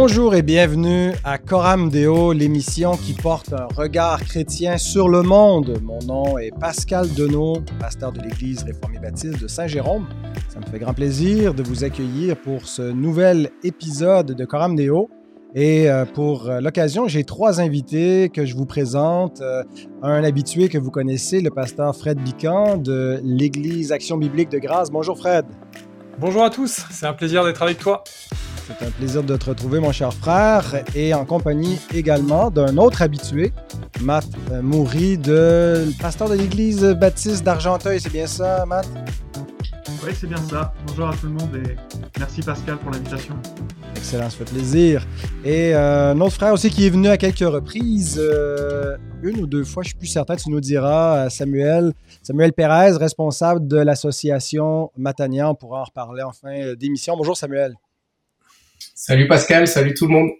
Bonjour et bienvenue à Coram Deo, l'émission qui porte un regard chrétien sur le monde. Mon nom est Pascal Denot, pasteur de l'Église réformée baptiste de Saint-Jérôme. Ça me fait grand plaisir de vous accueillir pour ce nouvel épisode de Coram Deo. Et euh, pour euh, l'occasion, j'ai trois invités que je vous présente. Euh, un habitué que vous connaissez, le pasteur Fred Bican de l'Église Action biblique de Grâce. Bonjour Fred. Bonjour à tous, c'est un plaisir d'être avec toi. C'est un plaisir de te retrouver, mon cher frère, et en compagnie également d'un autre habitué, Matt Moury, de pasteur de l'Église baptiste d'Argenteuil. C'est bien ça, Matt? Oui, c'est bien ça. Bonjour à tout le monde et merci Pascal pour l'invitation. Excellent, ça fait plaisir. Et euh, notre frère aussi qui est venu à quelques reprises, euh, une ou deux fois, je suis plus certain, tu nous diras, euh, Samuel, Samuel Pérez, responsable de l'association Matania. On pourra en reparler en fin d'émission. Bonjour Samuel. Salut Pascal, salut tout le monde.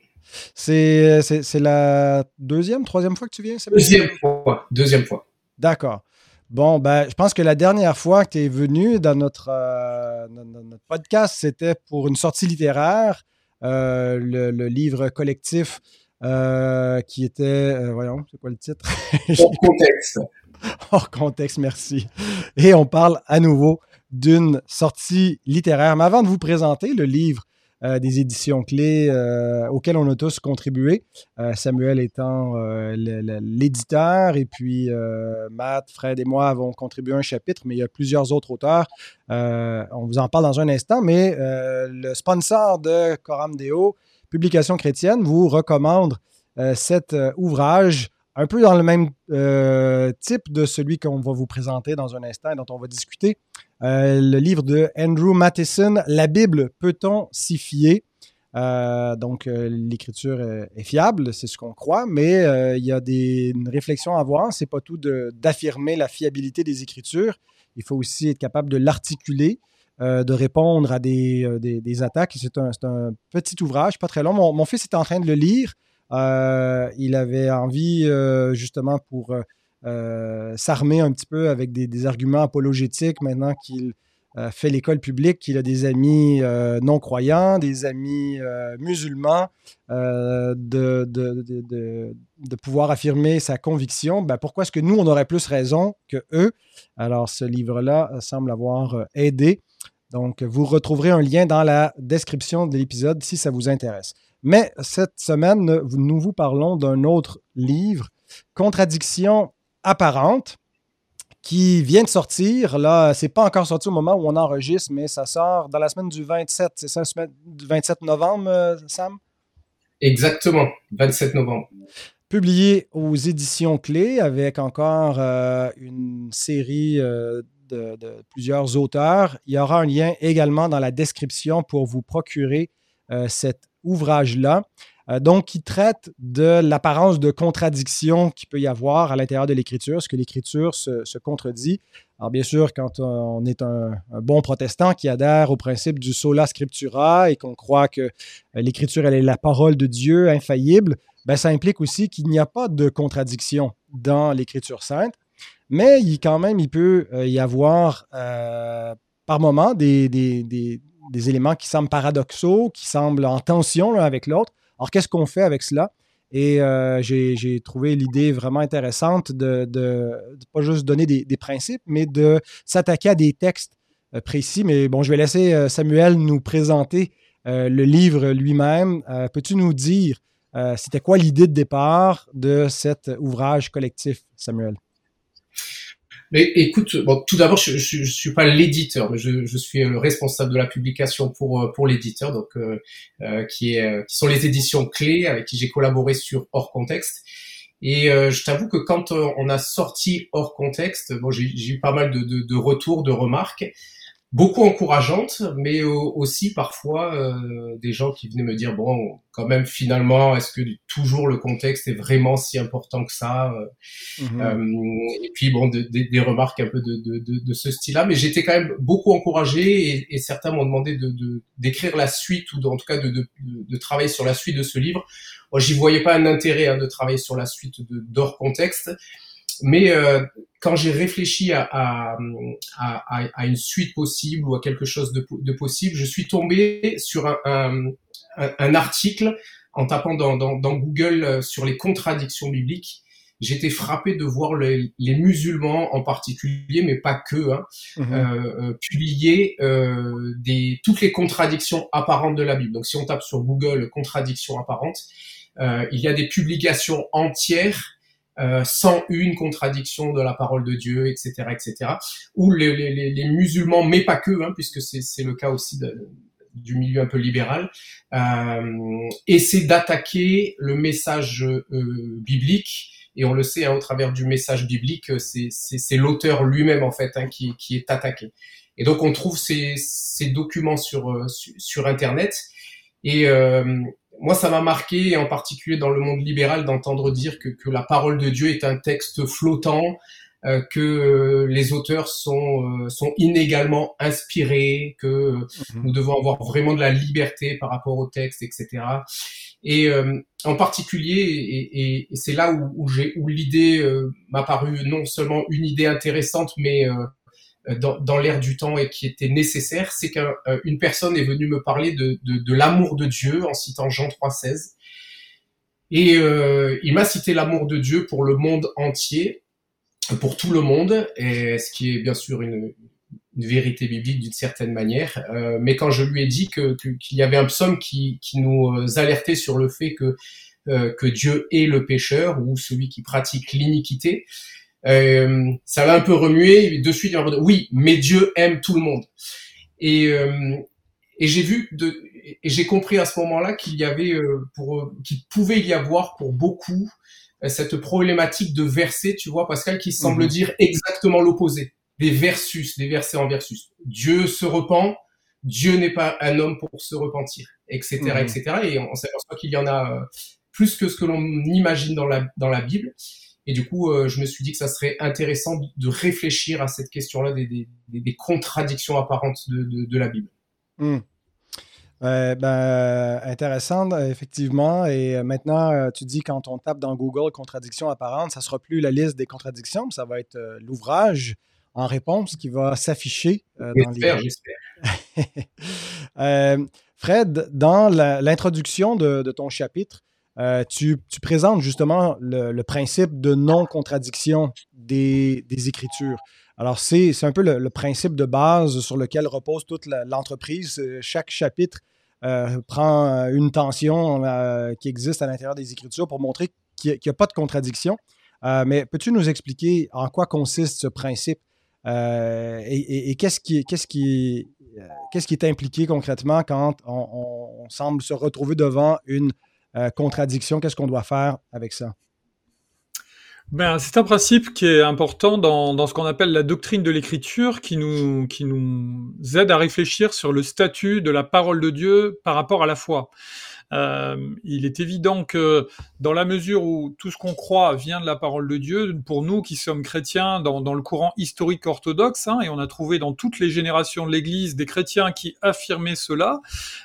C'est, c'est, la deuxième, troisième fois que tu viens, Samuel? Deuxième fois, deuxième fois. D'accord. Bon, ben, je pense que la dernière fois que tu es venu dans notre, notre podcast, c'était pour une sortie littéraire. Euh, le, livre collectif euh, qui était, euh, voyons, c'est quoi le titre? Hors contexte. Hors contexte, merci. Et on parle à nouveau d'une sortie littéraire. Mais avant de vous présenter le livre euh, des éditions clés euh, auxquelles on a tous contribué. Euh, Samuel étant l'éditeur et puis Matt, Fred et moi avons contribué un chapitre, mais il y a plusieurs autres auteurs. on vous en parle dans un instant, mais le sponsor de Coram Deo, Publication chrétienne, vous recommande cet ouvrage un peu dans le même type de celui qu'on va vous présenter dans un instant et dont on va discuter. Euh, le livre de Andrew Matheson, La Bible, peut-on s'y fier? Euh, donc, euh, l'écriture est fiable, c'est ce qu'on croit, mais il y a des, une réflexion à avoir. C'est pas tout d'affirmer la fiabilité des Écritures. Il faut aussi être capable de l'articuler, de répondre à des, attaques. C'est un, petit ouvrage, pas très long. Mon, mon, fils est en train de le lire. Il avait envie, justement, pour euh, s'armer un petit peu avec des, arguments apologétiques maintenant qu'il euh, fait l'école publique, qu'il a des amis euh, non-croyants, des amis musulmans, de, de, pouvoir affirmer sa conviction. Ben, pourquoi est-ce que nous, on aurait plus raison que eux? Alors, ce livre-là semble avoir aidé. Donc, vous retrouverez un lien dans la description de l'épisode si ça vous intéresse. Mais cette semaine, nous vous parlons d'un autre livre, Contradiction apparente qui vient de sortir. Là, c'est pas encore sorti au moment où on enregistre, mais ça sort dans la semaine du 27. C'est ça, du 27 novembre, euh, Sam? Exactement, 27 novembre. Publié aux éditions clés avec encore euh, une série euh, de, plusieurs auteurs. Il y aura un lien également dans la description pour vous procurer cet ouvrage-là. Euh, donc, qui traite de l'apparence de contradiction qu'il peut y avoir à l'intérieur de l'Écriture, ce que l'Écriture se, contredit. Alors, bien sûr, quand on est un, bon protestant qui adhère au principe du sola scriptura et qu'on croit que euh, l'Écriture, elle est la parole de Dieu infaillible, ben, ça implique aussi qu'il n'y a pas de contradiction dans l'Écriture sainte. Mais il, quand même, il peut euh, y avoir par moments des, des, éléments qui semblent paradoxaux, qui semblent en tension l'un avec l'autre. Alors, qu'est-ce qu'on fait avec cela? Et euh, j'ai trouvé l'idée vraiment intéressante de, de, pas juste donner des, principes, mais de s'attaquer à des textes euh, précis. Mais bon, je vais laisser euh, Samuel nous présenter le livre lui-même. Peux-tu nous dire c'était quoi l'idée de départ de cet ouvrage collectif, Samuel? Mais écoute, bon, tout d'abord, je, je, suis pas l'éditeur, mais je, je, suis le responsable de la publication pour euh, pour l'éditeur, donc euh, euh, qui est qui sont les éditions clés avec qui j'ai collaboré sur Hors Contexte. Et je t'avoue que quand on a sorti Hors Contexte, bon, j'ai eu pas mal de, de, de retours, de remarques beaucoup encourageantes, mais aussi parfois euh, des gens qui venaient me dire bon, quand même finalement, est-ce que toujours le contexte est vraiment si important que ça mhm. euh, Et puis bon, des remarques un peu de, de, de, ce style-là, mais j'étais quand même beaucoup encouragé et, et certains m'ont demandé de d'écrire la suite ou en tout cas de, de, travailler sur la suite de ce livre. Moi, j'y voyais pas un intérêt hein, de travailler sur la suite de d'hors contexte. Mais quand j'ai réfléchi à, à, à, à, une suite possible ou à quelque chose de, de possible, je suis tombé sur un, un, un article en tapant dans, dans, dans, Google sur les contradictions bibliques. J'étais frappé de voir les, les, musulmans en particulier, mais pas que, hein, mhm. euh, publier euh, des, toutes les contradictions apparentes de la Bible. Donc si on tape sur Google contradictions apparentes, euh, il y a des publications entières euh, sans une contradiction de la parole de Dieu, etc., etc. Où les, les, les musulmans, mais pas que, hein, puisque c'est le cas aussi de, du milieu un peu libéral, euh, essaient d'attaquer le message euh, biblique. Et on le sait, hein, au travers du message biblique, c'est l'auteur lui-même en fait hein, qui, qui, est attaqué. Et donc on trouve ces, ces documents sur, euh, sur, sur Internet. Et euh, moi, ça m'a marqué, en particulier dans le monde libéral, d'entendre dire que, que, la parole de Dieu est un texte flottant, euh, que les auteurs sont, euh, sont inégalement inspirés, que mhm. nous devons avoir vraiment de la liberté par rapport au texte, etc. Et euh, en particulier, et, et, c'est là où, où, où l'idée m'a paru non seulement une idée intéressante, mais euh, dans, dans l'air du temps et qui était nécessaire, c'est qu'une euh, personne est venue me parler de, l'amour de Dieu en citant Jean 3,16. Et euh, il m'a cité l'amour de Dieu pour le monde entier, pour tout le monde, ce qui est bien sûr une, vérité biblique d'une certaine manière. Euh, mais quand je lui ai dit que qu'il y avait un psaume qui, nous alertait sur le fait que euh, que Dieu est le pécheur ou celui qui pratique l'iniquité, euh, ça l'a un peu remué. De suite, il oui, mais Dieu aime tout le monde. Et, euh, et j'ai vu de, et j'ai compris à ce moment-là qu'il y avait euh, pour qu'il pouvait y avoir pour beaucoup cette problématique de versets, tu vois, Pascal, qui semble mhm. dire exactement l'opposé, des versus, des versets en versus. Dieu se repent, Dieu n'est pas un homme pour se repentir, etc., etc. Et on, on s'aperçoit qu'il y en a plus que ce que l'on imagine dans la dans la Bible. Et du coup, euh, je me suis dit que ça serait intéressant de réfléchir à cette question-là des, des, des, contradictions apparentes de, de, de la Bible. Hmm. ben, intéressant, effectivement. Et maintenant, tu dis quand on tape dans Google contradictions apparentes, ça ne sera plus la liste des contradictions, mais ça va être l'ouvrage en réponse qui va s'afficher dans J'espère, j'espère. Fred, dans l'introduction de, de, ton chapitre, euh, tu, présentes justement le, principe de non-contradiction des, Écritures. Alors, c'est un peu le, principe de base sur lequel repose toute l'entreprise. Euh, chaque chapitre euh, prend une tension qui existe à l'intérieur des Écritures pour montrer qu'il n'y a, pas de contradiction. mais peux-tu nous expliquer en quoi consiste ce principe et, qu'est-ce qui, est impliqué concrètement quand on semble se retrouver devant une euh, contradiction, qu'est-ce qu'on doit faire avec ça? Ben, c'est un principe qui est important dans, ce qu'on appelle la doctrine de l'écriture, qui nous aide à réfléchir sur le statut de la parole de Dieu par rapport à la foi. Euh, il est évident que dans la mesure où tout ce qu'on croit vient de la parole de Dieu, pour nous qui sommes chrétiens dans, dans le courant historique orthodoxe, hein, et on a trouvé dans toutes les générations de l'Église des chrétiens qui affirmaient cela,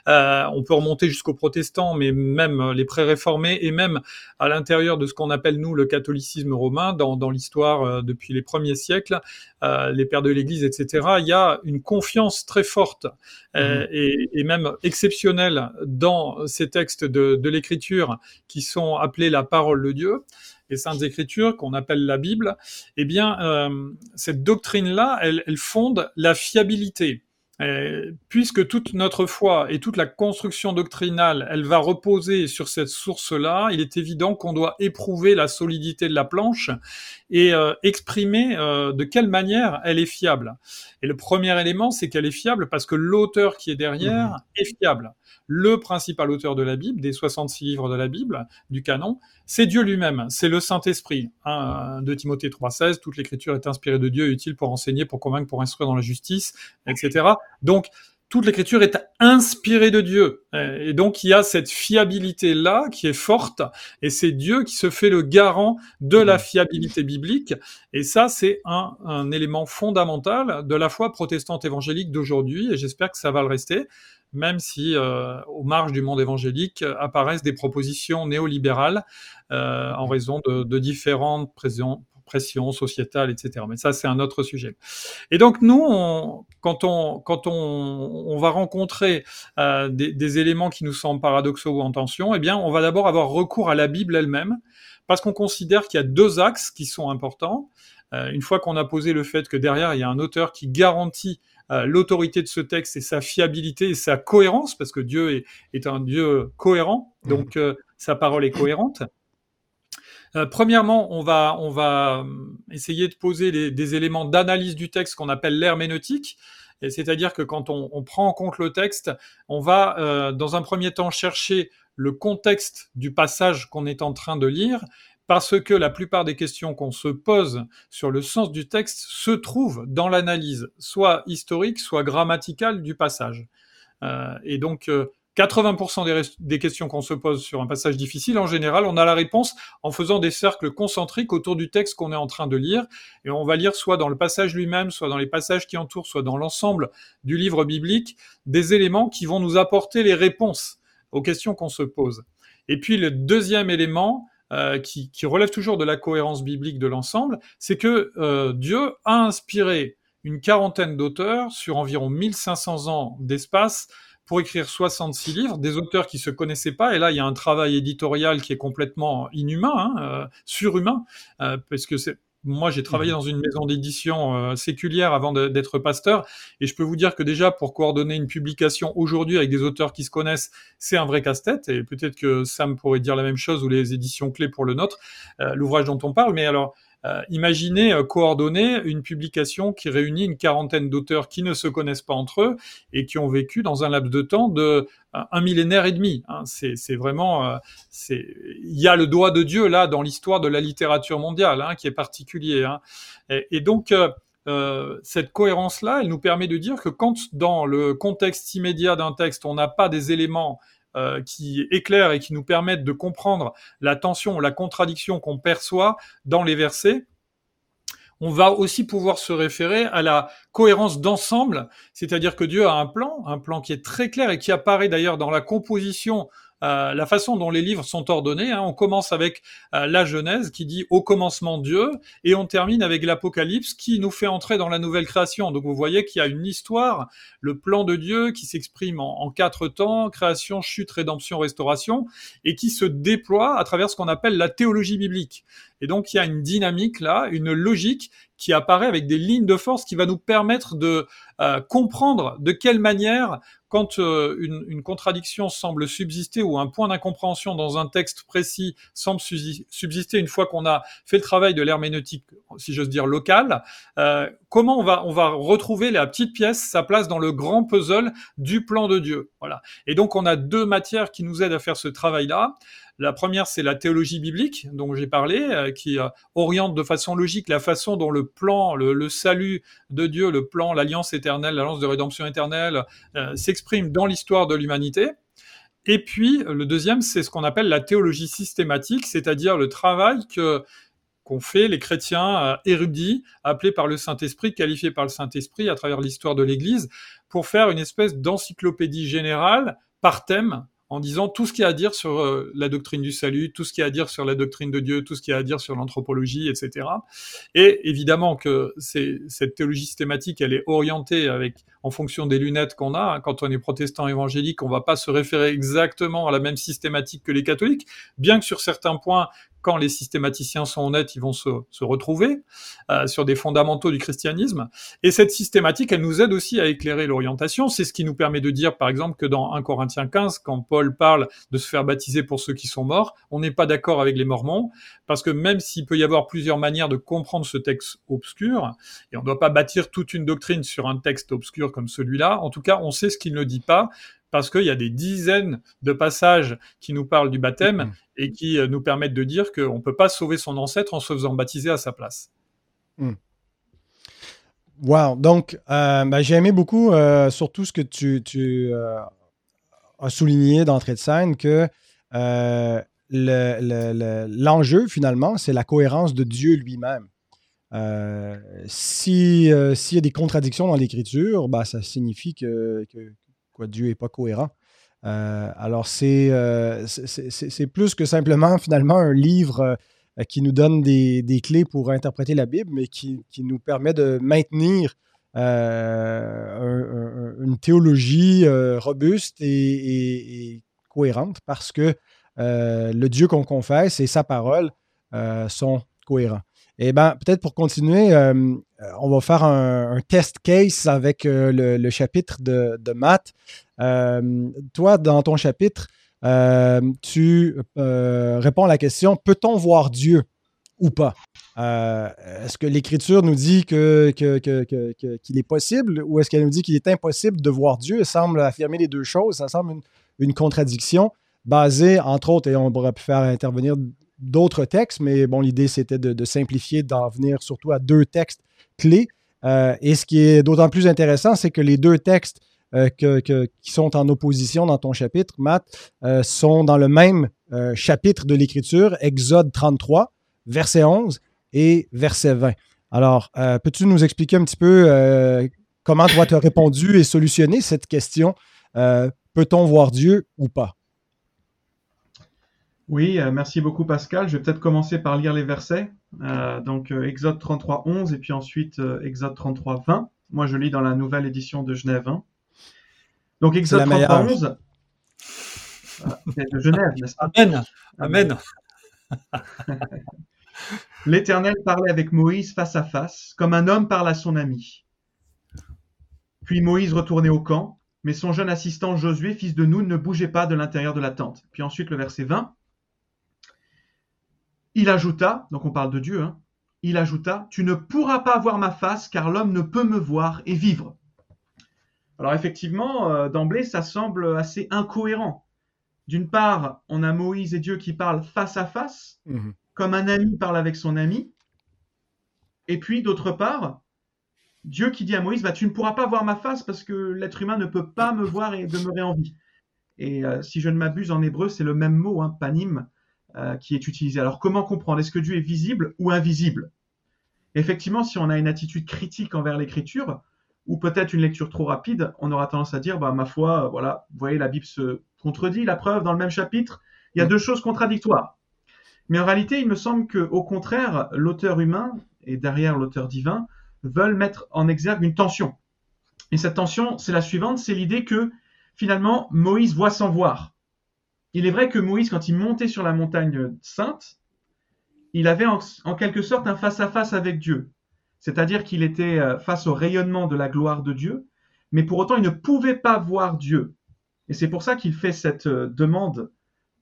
euh, on peut remonter jusqu'aux protestants, mais même les pré-réformés, et même à l'intérieur de ce qu'on appelle nous le catholicisme romain, dans, dans l'histoire euh, depuis les premiers siècles, euh, les pères de l'Église, etc., il y a une confiance très forte euh, mmh. et, et, même exceptionnelle dans ces textes de, de l'Écriture qui sont appelés la parole de Dieu, les saintes Écritures qu'on appelle la Bible. Eh bien, euh, cette doctrine-là, elle, elle fonde la fiabilité. Euh, puisque toute notre foi et toute la construction doctrinale, elle va reposer sur cette source-là, il est évident qu'on doit éprouver la solidité de la planche et euh, exprimer euh, de quelle manière elle est fiable. Et le premier élément, c'est qu'elle est fiable parce que l'auteur qui est derrière mmh. est fiable le principal auteur de la Bible, des 66 livres de la Bible, du canon, c'est Dieu lui-même, c'est le Saint-Esprit. Hein, de Timothée 3,16, toute l'écriture est inspirée de Dieu, utile pour enseigner, pour convaincre, pour instruire dans la justice, etc. Donc, toute l'écriture est inspirée de Dieu. Et donc, il y a cette fiabilité-là qui est forte, et c'est Dieu qui se fait le garant de la fiabilité biblique. Et ça, c'est un, un élément fondamental de la foi protestante évangélique d'aujourd'hui, et j'espère que ça va le rester même si euh, aux marges du monde évangélique euh, apparaissent des propositions néolibérales euh, en raison de, de différentes pression sociétale, etc. Mais ça, c'est un autre sujet. Et donc, nous, quand, on, quand on, on va rencontrer euh, des, des, éléments qui nous semblent paradoxaux ou en tension, eh bien, on va d'abord avoir recours à la Bible elle-même, parce qu'on considère qu'il y a deux axes qui sont importants. Une fois qu'on a posé le fait que derrière, il y a un auteur qui garantit l'autorité de ce texte et sa fiabilité et sa cohérence, parce que Dieu est, est un Dieu cohérent, mmh. donc euh, sa parole est cohérente. Euh, premièrement, on va, on va essayer de poser des, des éléments d'analyse du texte qu'on appelle l'herméneutique. C'est-à-dire que quand on, on, prend en compte le texte, on va euh, dans un premier temps chercher le contexte du passage qu'on est en train de lire, parce que la plupart des questions qu'on se pose sur le sens du texte se trouvent dans l'analyse, soit historique, soit grammaticale du passage. Euh, et donc, 80% euh, des, des, questions qu'on se pose sur un passage difficile, en général, on a la réponse en faisant des cercles concentriques autour du texte qu'on est en train de lire. Et on va lire soit dans le passage lui-même, soit dans les passages qui entourent, soit dans l'ensemble du livre biblique, des éléments qui vont nous apporter les réponses aux questions qu'on se pose. Et puis le deuxième élément, euh, qui, relève toujours de la cohérence biblique de l'ensemble, c'est que euh, Dieu a inspiré une quarantaine d'auteurs sur environ 1500 ans d'espace pour écrire 66 livres, des auteurs qui se connaissaient pas, et là il y a un travail éditorial qui est complètement inhumain, hein, euh, surhumain, parce que c'est moi, j'ai travaillé mmh. dans une maison d'édition euh, séculière avant d'être pasteur, et je peux vous dire que déjà, pour coordonner une publication aujourd'hui avec des auteurs qui se connaissent, c'est un vrai casse-tête, et peut-être que Sam pourrait dire la même chose, ou les éditions clés pour le nôtre, euh, l'ouvrage dont on parle, mais alors, euh, imaginez euh, coordonner une publication qui réunit une quarantaine d'auteurs qui ne se connaissent pas entre eux et qui ont vécu dans un laps de temps de euh, un millénaire et demi. Hein. C'est vraiment, c'est, il y a le doigt de Dieu là dans l'histoire de la littérature mondiale hein, qui est particulier. Hein. Et, et, donc euh, cette cohérence-là, elle nous permet de dire que quand dans le contexte immédiat d'un texte, on n'a pas des éléments euh, qui éclairent et qui nous permettent de comprendre la tension, la contradiction qu'on perçoit dans les versets, on va aussi pouvoir se référer à la cohérence d'ensemble, c'est-à-dire que Dieu a un plan, un plan qui est très clair et qui apparaît d'ailleurs dans la composition euh, la façon dont les livres sont ordonnés. Hein. On commence avec euh, la Genèse qui dit au commencement Dieu, et on termine avec l'Apocalypse qui nous fait entrer dans la nouvelle création. Donc vous voyez qu'il y a une histoire, le plan de Dieu qui s'exprime en, quatre temps, création, chute, rédemption, restauration, et qui se déploie à travers ce qu'on appelle la théologie biblique. Et donc il y a une dynamique là, une logique qui apparaît avec des lignes de force qui va nous permettre de euh, comprendre de quelle manière quand euh, une, contradiction semble subsister ou un point d'incompréhension dans un texte précis semble subsister une fois qu'on a fait le travail de l'herméneutique, si j'ose dire, locale, euh, comment on va, on va retrouver la petite pièce, sa place dans le grand puzzle du plan de Dieu? Voilà. Et donc on a deux matières qui nous aident à faire ce travail-là. La première, c'est la théologie biblique dont j'ai parlé, euh, qui euh, oriente de façon logique la façon dont le plan, le, salut de Dieu, le plan, l'alliance éternelle, l'alliance de rédemption éternelle euh, s'exprime dans l'histoire de l'humanité. Et puis, le deuxième, c'est ce qu'on appelle la théologie systématique, c'est-à-dire le travail que qu'ont fait les chrétiens érudits, appelés par le Saint-Esprit, qualifiés par le Saint-Esprit à travers l'histoire de l'Église, pour faire une espèce d'encyclopédie générale par thème en disant tout ce qu'il y a à dire sur euh, la doctrine du salut, tout ce qu'il y a à dire sur la doctrine de Dieu, tout ce qu'il y a à dire sur l'anthropologie, etc. Et évidemment que cette théologie systématique, elle est orientée avec en fonction des lunettes qu'on a. Quand on est protestant évangélique, on va pas se référer exactement à la même systématique que les catholiques, bien que sur certains points, quand les systématiciens sont honnêtes, ils vont se, se retrouver euh, sur des fondamentaux du christianisme. Et cette systématique, elle nous aide aussi à éclairer l'orientation. C'est ce qui nous permet de dire, par exemple, que dans 1 Corinthiens 15, quand Paul parle de se faire baptiser pour ceux qui sont morts, on n'est pas d'accord avec les Mormons, parce que même s'il peut y avoir plusieurs manières de comprendre ce texte obscur, et on ne doit pas bâtir toute une doctrine sur un texte obscur comme celui-là, en tout cas, on sait ce qu'il ne dit pas, parce qu'il y a des dizaines de passages qui nous parlent du baptême mm-hmm. et qui euh, nous permettent de dire qu'on ne peut pas sauver son ancêtre en se faisant baptiser à sa place. Mm. Wow, donc euh, ben, j'ai aimé beaucoup euh, surtout ce que tu, as souligné d'entrée de scène, que l'enjeu finalement, c'est la cohérence de Dieu lui-même. S'il y a des contradictions dans l'Écriture, ben, ça signifie que, Dieu n'est pas cohérent. Euh, alors, euh, c'est, plus que simplement, finalement, un livre qui nous donne des, clés pour interpréter la Bible, mais qui, nous permet de maintenir une théologie robuste et, cohérente parce que le Dieu qu'on confesse et sa parole sont cohérents. Et eh bien, peut-être pour continuer, euh, on va faire un, test case avec euh, le, chapitre de, de. Euh, toi, dans ton chapitre, tu réponds à la question peut-on voir Dieu ou pas? Est-ce que l'Écriture nous dit que, qu'il est possible ou est-ce qu'elle nous dit qu'il est impossible de voir Dieu? Elle semble affirmer les deux choses. Ça semble une, une contradiction basée, entre autres, et on pourrait faire intervenir d'autres textes, mais bon, l'idée c'était de, simplifier, d'en venir surtout à deux textes clés. Euh, et ce qui est d'autant plus intéressant, c'est que les deux textes euh, qui sont en opposition dans ton chapitre, Matt, euh, sont dans le même chapitre de l'Écriture, Exode 33, verset 11 et verset 20. Alors, peux-tu nous expliquer un petit peu comment toi tu as répondu et solutionné cette question peut-on voir Dieu ou pas? Oui, euh, merci beaucoup Pascal. Je vais peut-être commencer par lire les versets. Euh, donc euh, Exode 33, 11 et puis ensuite Exode 33, 20. Moi je lis dans la nouvelle édition de Genève. Hein. Donc Exode 33, 11. de Genève, n'est-ce pas? Amen. Amen. L'Éternel parlait avec Moïse face à face, comme un homme parle à son ami. Puis Moïse retournait au camp, mais son jeune assistant Josué, fils de Nun, ne bougeait pas de l'intérieur de la tente. Puis ensuite le verset 20. Il ajouta, donc on parle de Dieu, hein, il ajouta, Tu ne pourras pas voir ma face, car l'homme ne peut me voir et vivre. Alors effectivement, euh, d'emblée, ça semble assez incohérent. D'une part, on a Moïse et Dieu qui parlent face à face, mhm. comme un ami parle avec son ami. Et puis, d'autre part, Dieu qui dit à Moïse, bah, tu ne pourras pas voir ma face parce que l'être humain ne peut pas me voir et demeurer en vie. Et euh, si je ne m'abuse en hébreu, c'est le même mot, hein, panim, euh, qui est utilisé. Alors comment comprendre? Est-ce que Dieu est visible ou invisible? Effectivement, si on a une attitude critique envers l'écriture, ou peut-être une lecture trop rapide, on aura tendance à dire, bah, ma foi, euh, voilà, vous voyez, la Bible se contredit, la preuve, dans le même chapitre, il y a mm. deux choses contradictoires. Mais en réalité, il me semble que, au contraire, l'auteur humain, et derrière l'auteur divin, veulent mettre en exergue une tension. Et cette tension, c'est la suivante, c'est l'idée que, finalement, Moïse voit sans voir il est vrai que Moïse, quand il montait sur la montagne sainte, il avait en, quelque sorte un face-à-face avec Dieu. C'est-à-dire qu'il était euh, face au rayonnement de la gloire de Dieu, mais pour autant il ne pouvait pas voir Dieu. Et c'est pour ça qu'il fait cette euh, demande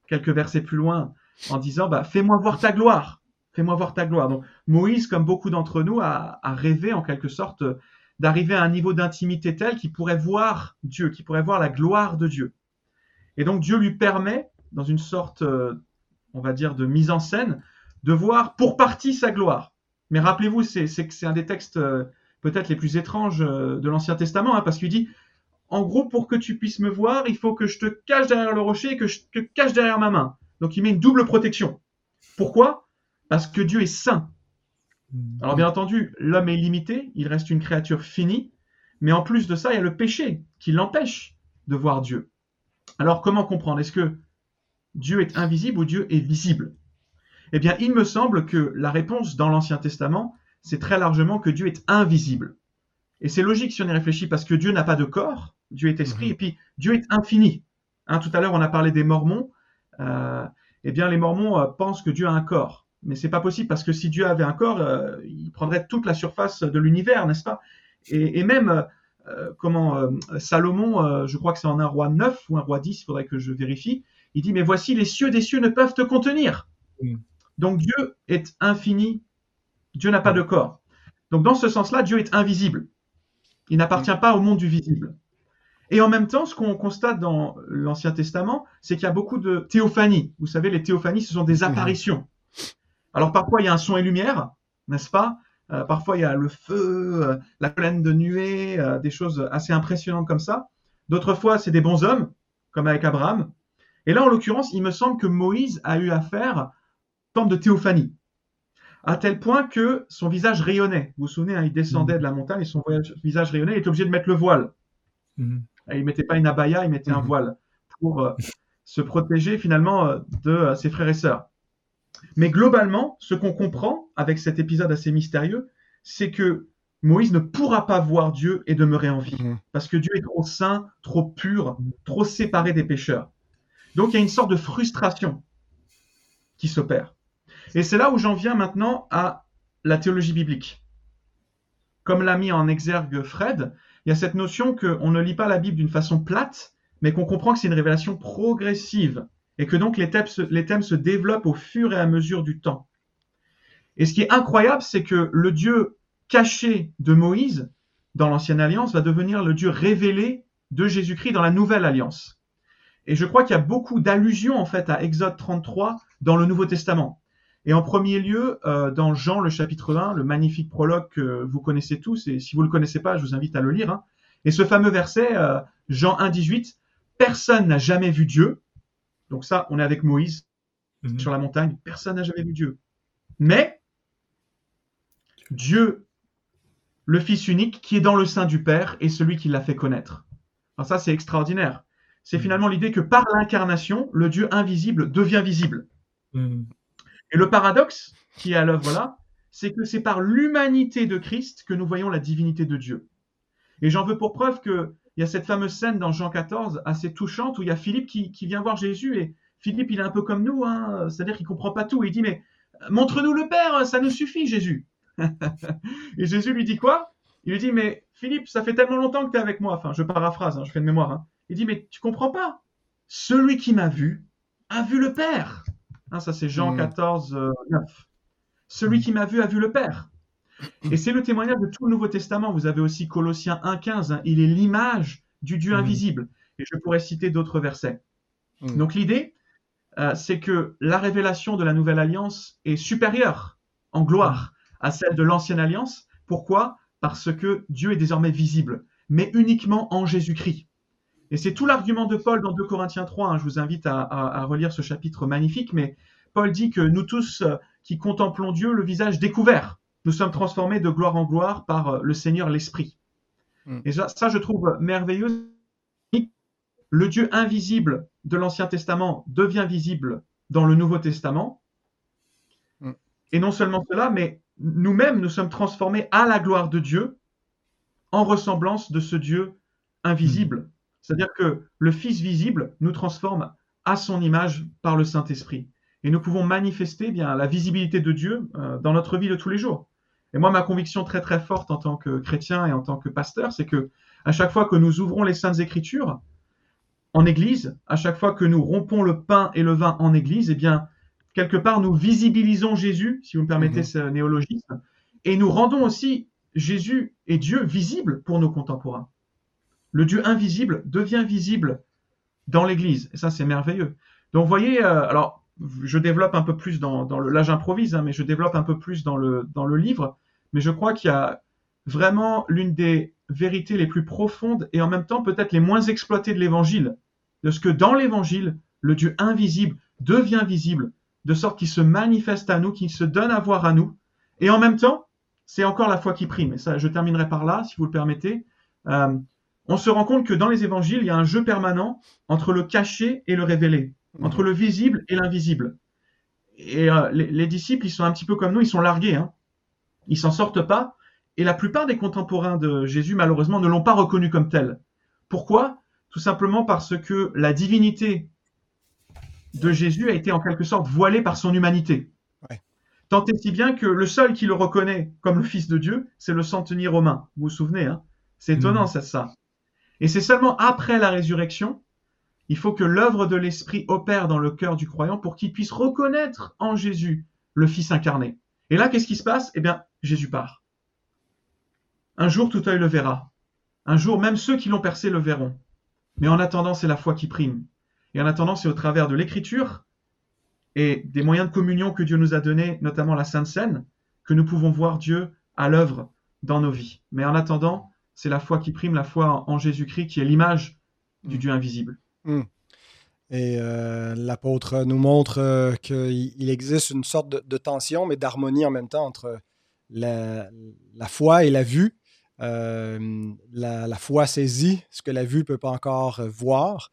quelques versets plus loin en disant bah, Fais-moi voir ta gloire, fais-moi voir ta gloire. Donc Moïse, comme beaucoup d'entre nous, a, a, rêvé en quelque sorte d'arriver à un niveau d'intimité tel qu'il pourrait voir Dieu, qu'il pourrait voir la gloire de Dieu. Et donc Dieu lui permet, dans une sorte, euh, on va dire, de mise en scène, de voir pour partie sa gloire. Mais rappelez-vous, c'est c'est un des textes euh, peut-être les plus étranges euh, de l'Ancien Testament, hein, parce qu'il dit, en gros, pour que tu puisses me voir, il faut que je te cache derrière le rocher et que je te cache derrière ma main. Donc il met une double protection. Pourquoi? Parce que Dieu est saint. Alors bien entendu, l'homme est limité, il reste une créature finie, mais en plus de ça, il y a le péché qui l'empêche de voir Dieu. Alors comment comprendre? Est-ce que Dieu est invisible ou Dieu est visible? Eh bien, il me semble que la réponse dans l'Ancien Testament, c'est très largement que Dieu est invisible. Et c'est logique si on y réfléchit parce que Dieu n'a pas de corps, Dieu est esprit, mhm. et puis Dieu est infini. Hein, tout à l'heure, on a parlé des Mormons. Euh, eh bien, les Mormons euh, pensent que Dieu a un corps. Mais c'est pas possible parce que si Dieu avait un corps, euh, il prendrait toute la surface de l'univers, n'est-ce pas? Et, même comment euh, Salomon, euh, je crois que c'est en un roi 9 ou un roi 10, il faudrait que je vérifie, il dit, mais voici, les cieux des cieux ne peuvent te contenir. Donc Dieu est infini, Dieu n'a pas de corps. Donc dans ce sens-là, Dieu est invisible. Il n'appartient pas au monde du visible. Et en même temps, ce qu'on constate dans l'Ancien Testament, c'est qu'il y a beaucoup de théophanies. Vous savez, les théophanies, ce sont des apparitions. Alors parfois, il y a un son et lumière, n'est-ce pas? Euh, parfois, il y a le feu, euh, la plaine de nuée, euh, des choses assez impressionnantes comme ça. D'autres fois, c'est des bons hommes, comme avec Abraham. Et là, en l'occurrence, il me semble que Moïse a eu affaire à une forme de théophanie, à tel point que son visage rayonnait. Vous vous souvenez, hein, il descendait de la montagne et son visage rayonnait, il était obligé de mettre le voile. Mhm. Il ne mettait pas une abaya, il mettait un mhm. voile pour se protéger finalement de ses frères et sœurs. Mais globalement, ce qu'on comprend avec cet épisode assez mystérieux, c'est que Moïse ne pourra pas voir Dieu et demeurer en vie. Mhm. Parce que Dieu est trop saint, trop pur, trop séparé des pécheurs. Donc il y a une sorte de frustration qui s'opère. Et c'est là où j'en viens maintenant à la théologie biblique. Comme l'a mis en exergue Fred, il y a cette notion qu'on ne lit pas la Bible d'une façon plate, mais qu'on comprend que c'est une révélation progressive et que donc les thèmes, se, développent au fur et à mesure du temps. Et ce qui est incroyable, c'est que le Dieu caché de Moïse dans l'ancienne alliance va devenir le Dieu révélé de Jésus-Christ dans la nouvelle alliance. Et je crois qu'il y a beaucoup d'allusions en fait à Exode 33 dans le Nouveau Testament. Et en premier lieu, euh, dans Jean le chapitre 1, le magnifique prologue que vous connaissez tous, et si vous ne le connaissez pas, je vous invite à le lire. Hein. Et ce fameux verset, euh, Jean 1, 18, personne n'a jamais vu Dieu. Donc ça, on est avec Moïse Mhm. sur la montagne, personne n'a jamais vu Dieu. Mais Dieu, le Fils unique, qui est dans le sein du Père, est celui qui l'a fait connaître. Alors ça, c'est extraordinaire. C'est Mhm. finalement l'idée que par l'incarnation, le Dieu invisible devient visible. Mhm. Et le paradoxe qui est à l'œuvre là, c'est que c'est par l'humanité de Christ que nous voyons la divinité de Dieu. Et j'en veux pour preuve que il y a cette fameuse scène dans Jean 14 assez touchante où il y a Philippe qui, qui vient voir Jésus et Philippe il est un peu comme nous, hein, c'est-à-dire qu'il comprend pas tout. Il dit mais montre-nous le Père, ça nous suffit Jésus. et Jésus lui dit quoi? Il lui dit mais Philippe, ça fait tellement longtemps que tu es avec moi. Enfin, je paraphrase, hein, je fais de mémoire. hein. Il dit mais tu comprends pas? Celui qui m'a vu a vu le Père. Hein, ça c'est Jean Mm. 14, euh, 9. Celui qui m'a vu a vu le Père. Et c'est le témoignage de tout le Nouveau Testament. Vous avez aussi Colossiens 1.15. hein. Il est l'image du Dieu Mhm. invisible. Et je pourrais citer d'autres versets. Mhm. Donc l'idée, euh, c'est que la révélation de la Nouvelle Alliance est supérieure en gloire à celle de l'Ancienne Alliance. Pourquoi? Parce que Dieu est désormais visible, mais uniquement en Jésus-Christ. Et c'est tout l'argument de Paul dans 2 Corinthiens 3. hein. Je vous invite à, à- à relire ce chapitre magnifique. Mais Paul dit que nous tous euh, qui contemplons Dieu, le visage découvert, nous sommes transformés de gloire en gloire par euh, le Seigneur l'Esprit. Mm. Et ça, ça, je trouve merveilleux. Le Dieu invisible de l'Ancien Testament devient visible dans le Nouveau Testament. Mm. Et non seulement cela, mais nous-mêmes, nous sommes transformés à la gloire de Dieu en ressemblance de ce Dieu invisible. C'est-à-dire que le Fils visible nous transforme à son image par le Saint-Esprit. Et nous pouvons manifester eh bien la visibilité de Dieu euh, dans notre vie de tous les jours. Et moi, ma conviction très très forte en tant que chrétien et en tant que pasteur, c'est que à chaque fois que nous ouvrons les Saintes Écritures en Église, à chaque fois que nous rompons le pain et le vin en Église, eh bien quelque part nous visibilisons Jésus, si vous me permettez Mhm. ce néologisme, et nous rendons aussi Jésus et Dieu visibles pour nos contemporains. Le Dieu invisible devient visible dans l'Église, et ça c'est merveilleux. Donc vous voyez, euh, alors je développe un peu plus dans, le, là j'improvise, hein, mais je développe un peu plus dans le, dans le livre, mais je crois qu'il y a vraiment l'une des vérités les plus profondes et en même temps peut-être les moins exploitées de l'Évangile, de ce que dans l'Évangile, le Dieu invisible devient visible, de sorte qu'il se manifeste à nous, qu'il se donne à voir à nous, et en même temps, c'est encore la foi qui prime. Et ça, je terminerai par là, si vous le permettez. Euh, on se rend compte que dans les évangiles, il y a un jeu permanent entre le caché et le révélé, entre le visible et l'invisible. Et euh, les, les disciples, ils sont un petit peu comme nous, ils sont largués. Hein. Ils s'en sortent pas. Et la plupart des contemporains de Jésus, malheureusement, ne l'ont pas reconnu comme tel. Pourquoi? Tout simplement parce que la divinité de Jésus a été en quelque sorte voilée par son humanité. Ouais. Tant et si bien que le seul qui le reconnaît comme le Fils de Dieu, c'est le centenier romain. Vous vous souvenez, hein? C'est étonnant, Mhm. c'est ça. Et c'est seulement après la résurrection, il faut que l'œuvre de l'Esprit opère dans le cœur du croyant pour qu'il puisse reconnaître en Jésus le Fils incarné. Et là, qu'est-ce qui se passe? Eh bien, Jésus part. Un jour, tout œil le verra. Un jour, même ceux qui l'ont percé le verront. Mais en attendant, c'est la foi qui prime. Et en attendant, c'est au travers de l'écriture et des moyens de communion que Dieu nous a donnés, notamment la Sainte Seine, que nous pouvons voir Dieu à l'œuvre dans nos vies. Mais en attendant, c'est la foi qui prime, la foi en Jésus-Christ qui est l'image du Mm. Dieu invisible. Et euh, l'apôtre nous montre euh, qu'il il existe une sorte de, de tension, mais d'harmonie en même temps entre la, la foi et la vue. Euh, la, la foi saisit ce que la vue ne peut pas encore voir.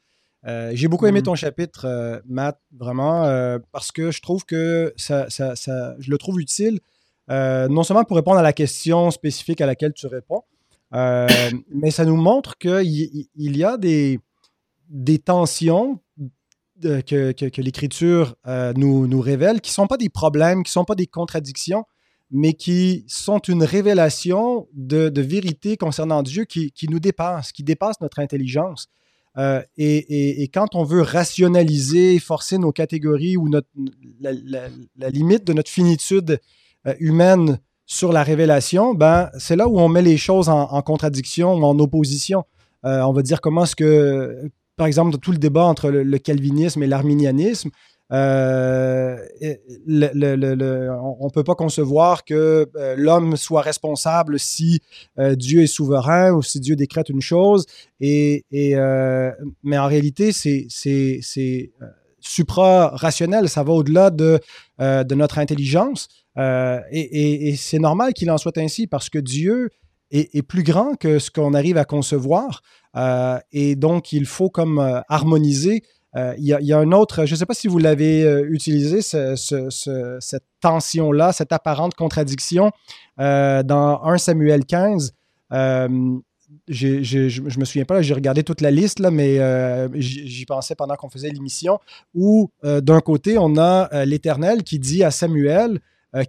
J'ai beaucoup aimé Mhm. ton chapitre, Matt, vraiment, parce que je trouve que ça, ça- ça- je le trouve utile, non seulement pour répondre à la question spécifique à laquelle tu réponds, mais ça nous montre qu'il il y a des, des tensions que, que- l'Écriture euh, nous, nous révèle qui ne sont pas des problèmes, qui ne sont pas des contradictions, mais qui sont une révélation de, vérité concernant Dieu qui, qui nous dépasse, qui dépasse notre intelligence. Euh, et, et- quand on veut rationaliser, forcer nos catégories ou notre, la, limite de notre finitude euh, humaine sur la révélation, ben, c'est là où on met les choses en, contradiction ou en opposition. On va dire comment est-ce que, par exemple, tout le débat entre le, calvinisme et l'arminianisme, euh, on ne peut pas concevoir que euh, l'homme soit responsable si euh, Dieu est souverain ou si Dieu décrète une chose. Et, mais en réalité, c'est supra-rationnel, ça va au-delà de, notre intelligence. Et c'est normal qu'il en soit ainsi parce que Dieu est, plus grand que ce qu'on arrive à concevoir. Euh, et donc, il faut comme euh, harmoniser. Euh, Il y, a- un autre, je ne sais pas si vous l'avez utilisé, ce- ce- ce- cette tension-là, cette apparente contradiction dans 1 Samuel 15. Euh, j'ai- j'ai- je ne me souviens pas, j'ai regardé toute la liste, là, mais j'y pensais pendant qu'on faisait l'émission, où d'un côté, on a l'Éternel qui dit à Samuel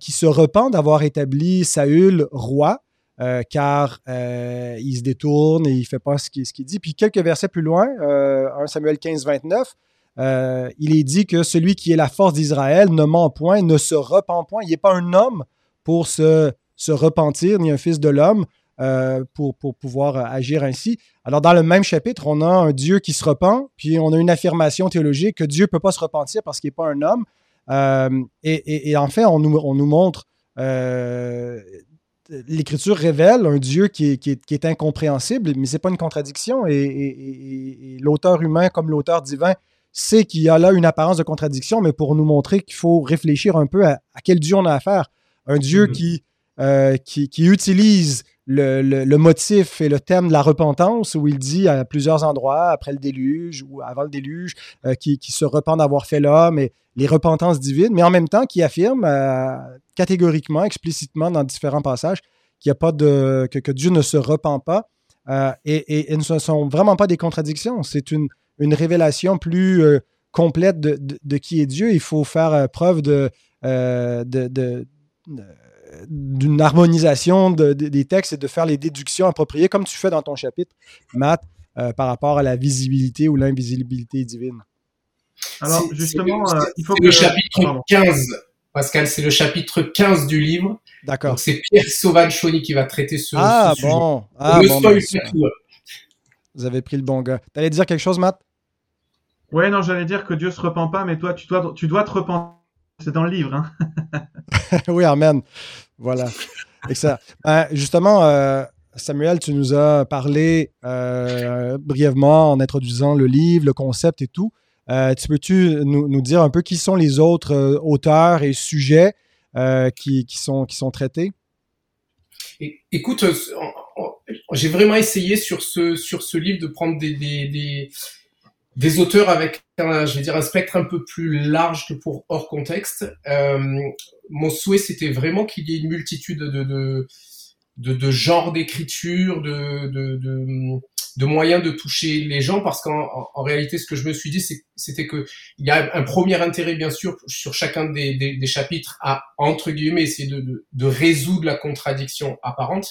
qui se repent d'avoir établi Saül roi, euh, car euh, il se détourne et il ne fait pas ce qu'il dit. Puis quelques versets plus loin, euh, 1 Samuel 15, 29, euh, il est dit que celui qui est la force d'Israël ne ment point, ne se repent point. Il n'est pas un homme pour se, repentir, ni un fils de l'homme euh, pour, pouvoir euh, agir ainsi. Alors, dans le même chapitre, on a un Dieu qui se repent, puis on a une affirmation théologique que Dieu ne peut pas se repentir parce qu'il n'est pas un homme. Euh, et, et- on nous, on nous montre, euh, l'Écriture révèle un Dieu qui est, qui est- qui est incompréhensible, mais ce n'est pas une contradiction. Et, et- et- et l'auteur humain comme l'auteur divin sait qu'il y a là une apparence de contradiction, mais pour nous montrer qu'il faut réfléchir un peu à, à quel Dieu on a affaire. Un Dieu Mhm. qui, euh, qui, qui utilise le, le- le motif et le thème de la repentance, où il dit à plusieurs endroits, après le déluge ou avant le déluge, euh, qui, qui se repent d'avoir fait l'homme et les repentances divines, mais en même temps qui affirme euh, catégoriquement, explicitement dans différents passages qu'il y a pas de, que, Dieu ne se repent pas. Euh, et, et, et ce ne sont vraiment pas des contradictions. C'est une, une révélation plus euh, complète de, de- qui est Dieu. Il faut faire preuve de, de- d'une harmonisation de- de- des textes et de faire les déductions appropriées, comme tu fais dans ton chapitre, Matt, par rapport à la visibilité ou l'invisibilité divine. Alors justement, c'est- euh, il faut que le chapitre Pardon. 15, Pascal, c'est le chapitre 15 du livre. D'accord. Donc c'est Pierre Sauval-Chauny qui va traiter ce, Ah ce sujet. bon. On Ah bon, ben, tout, hein. Vous avez pris le bon gars. T'allais dire quelque chose, Matt? Ouais, non, j'allais dire que Dieu se repent pas, mais toi, tu dois, tu dois te repentir. C'est dans le livre. Hein. oui, amen. Voilà. Excellent. Ben, justement, euh, Samuel, tu nous as parlé euh, brièvement en introduisant le livre, le concept et tout. Euh, tu peux-tu nous, nous dire un peu qui sont les autres euh, auteurs et sujets euh, qui, qui sont, qui sont traités? Écoute, j'ai vraiment essayé sur ce sur ce livre de prendre des des, auteurs avec un, je vais dire un spectre un peu plus large que pour hors contexte. Mon souhait c'était vraiment qu'il y ait une multitude de de de, de genres d'écriture, de, de de moyens de toucher les gens parce qu'en en, réalité ce que je me suis dit c'était que il y a un premier intérêt bien sûr sur chacun des, des, des chapitres à entre guillemets essayer de, de, de résoudre la contradiction apparente.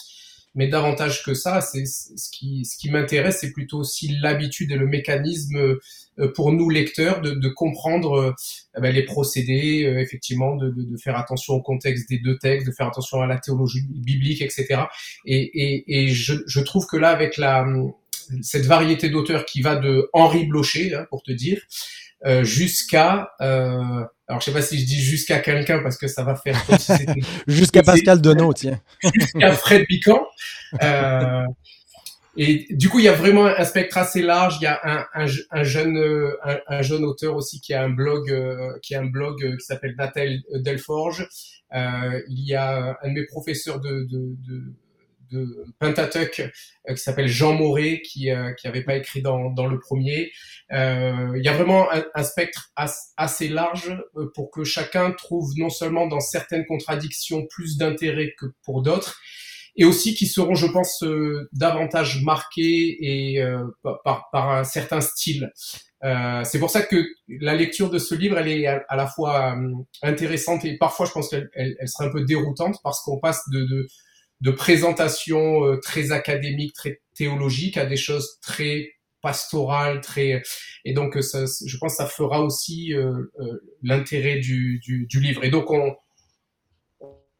Mais davantage que ça c'est c'est- ce qui ce qui m'intéresse c'est plutôt aussi l'habitude et le mécanisme euh, pour nous lecteurs de, de comprendre euh, eh ben, les procédés euh, effectivement de, de, de faire attention au contexte des deux textes de faire attention à la théologie biblique etc et, et, et je, je trouve que là avec la cette variété d'auteurs qui va de Henri Blocher, hein, pour te dire, euh, jusqu'à, euh, alors je sais pas si je dis jusqu'à quelqu'un parce que ça va faire Jusqu'à Pascal Donneau, tiens. jusqu'à Fred Piquant. Euh, et du coup, il y a vraiment un spectre assez large. Il y a un, un, un jeune, un, un jeune auteur aussi qui a un blog, euh, qui a un blog euh, qui s'appelle Nathal Delforge. Euh, il y a un de mes professeurs de, de, de de Pentateuch qui s'appelle Jean Moret, qui qui avait pas écrit dans, dans le premier. il y a vraiment un, un spectre assez large pour que chacun trouve non seulement dans certaines contradictions plus d'intérêt que pour d'autres, et aussi qui seront, je pense, euh, davantage marqués et euh, par, par, un certain style. Euh, c'est pour ça que la lecture de ce livre, elle est à, la fois intéressante et parfois, je pense qu'elle elle, elle serait un peu déroutante parce qu'on passe de, de, de présentations très académiques, très théologiques à des choses très pastorales, très et donc ça, je pense que ça fera aussi l'intérêt du, du, du livre. Et donc on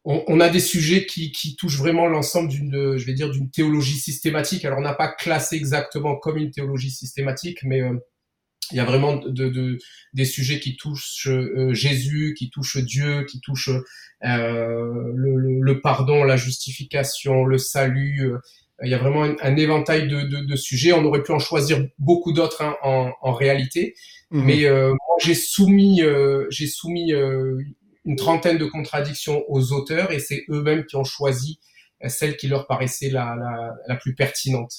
on, a des sujets qui, touchent vraiment l'ensemble d'une, je vais dire, d'une théologie systématique. Alors, on n'a pas classé exactement comme une théologie systématique, mais euh, il y a vraiment de, des sujets qui touchent euh, Jésus, qui touchent Dieu, qui touchent euh, le, pardon, la justification, le salut. il y a vraiment un, éventail de, sujets. On aurait pu en choisir beaucoup d'autres hein, en, réalité, mmh. mais moi j'ai soumis, j'ai soumis une trentaine de contradictions aux auteurs et c'est eux-mêmes qui ont choisi euh, celle qui leur paraissait la, la, plus pertinente.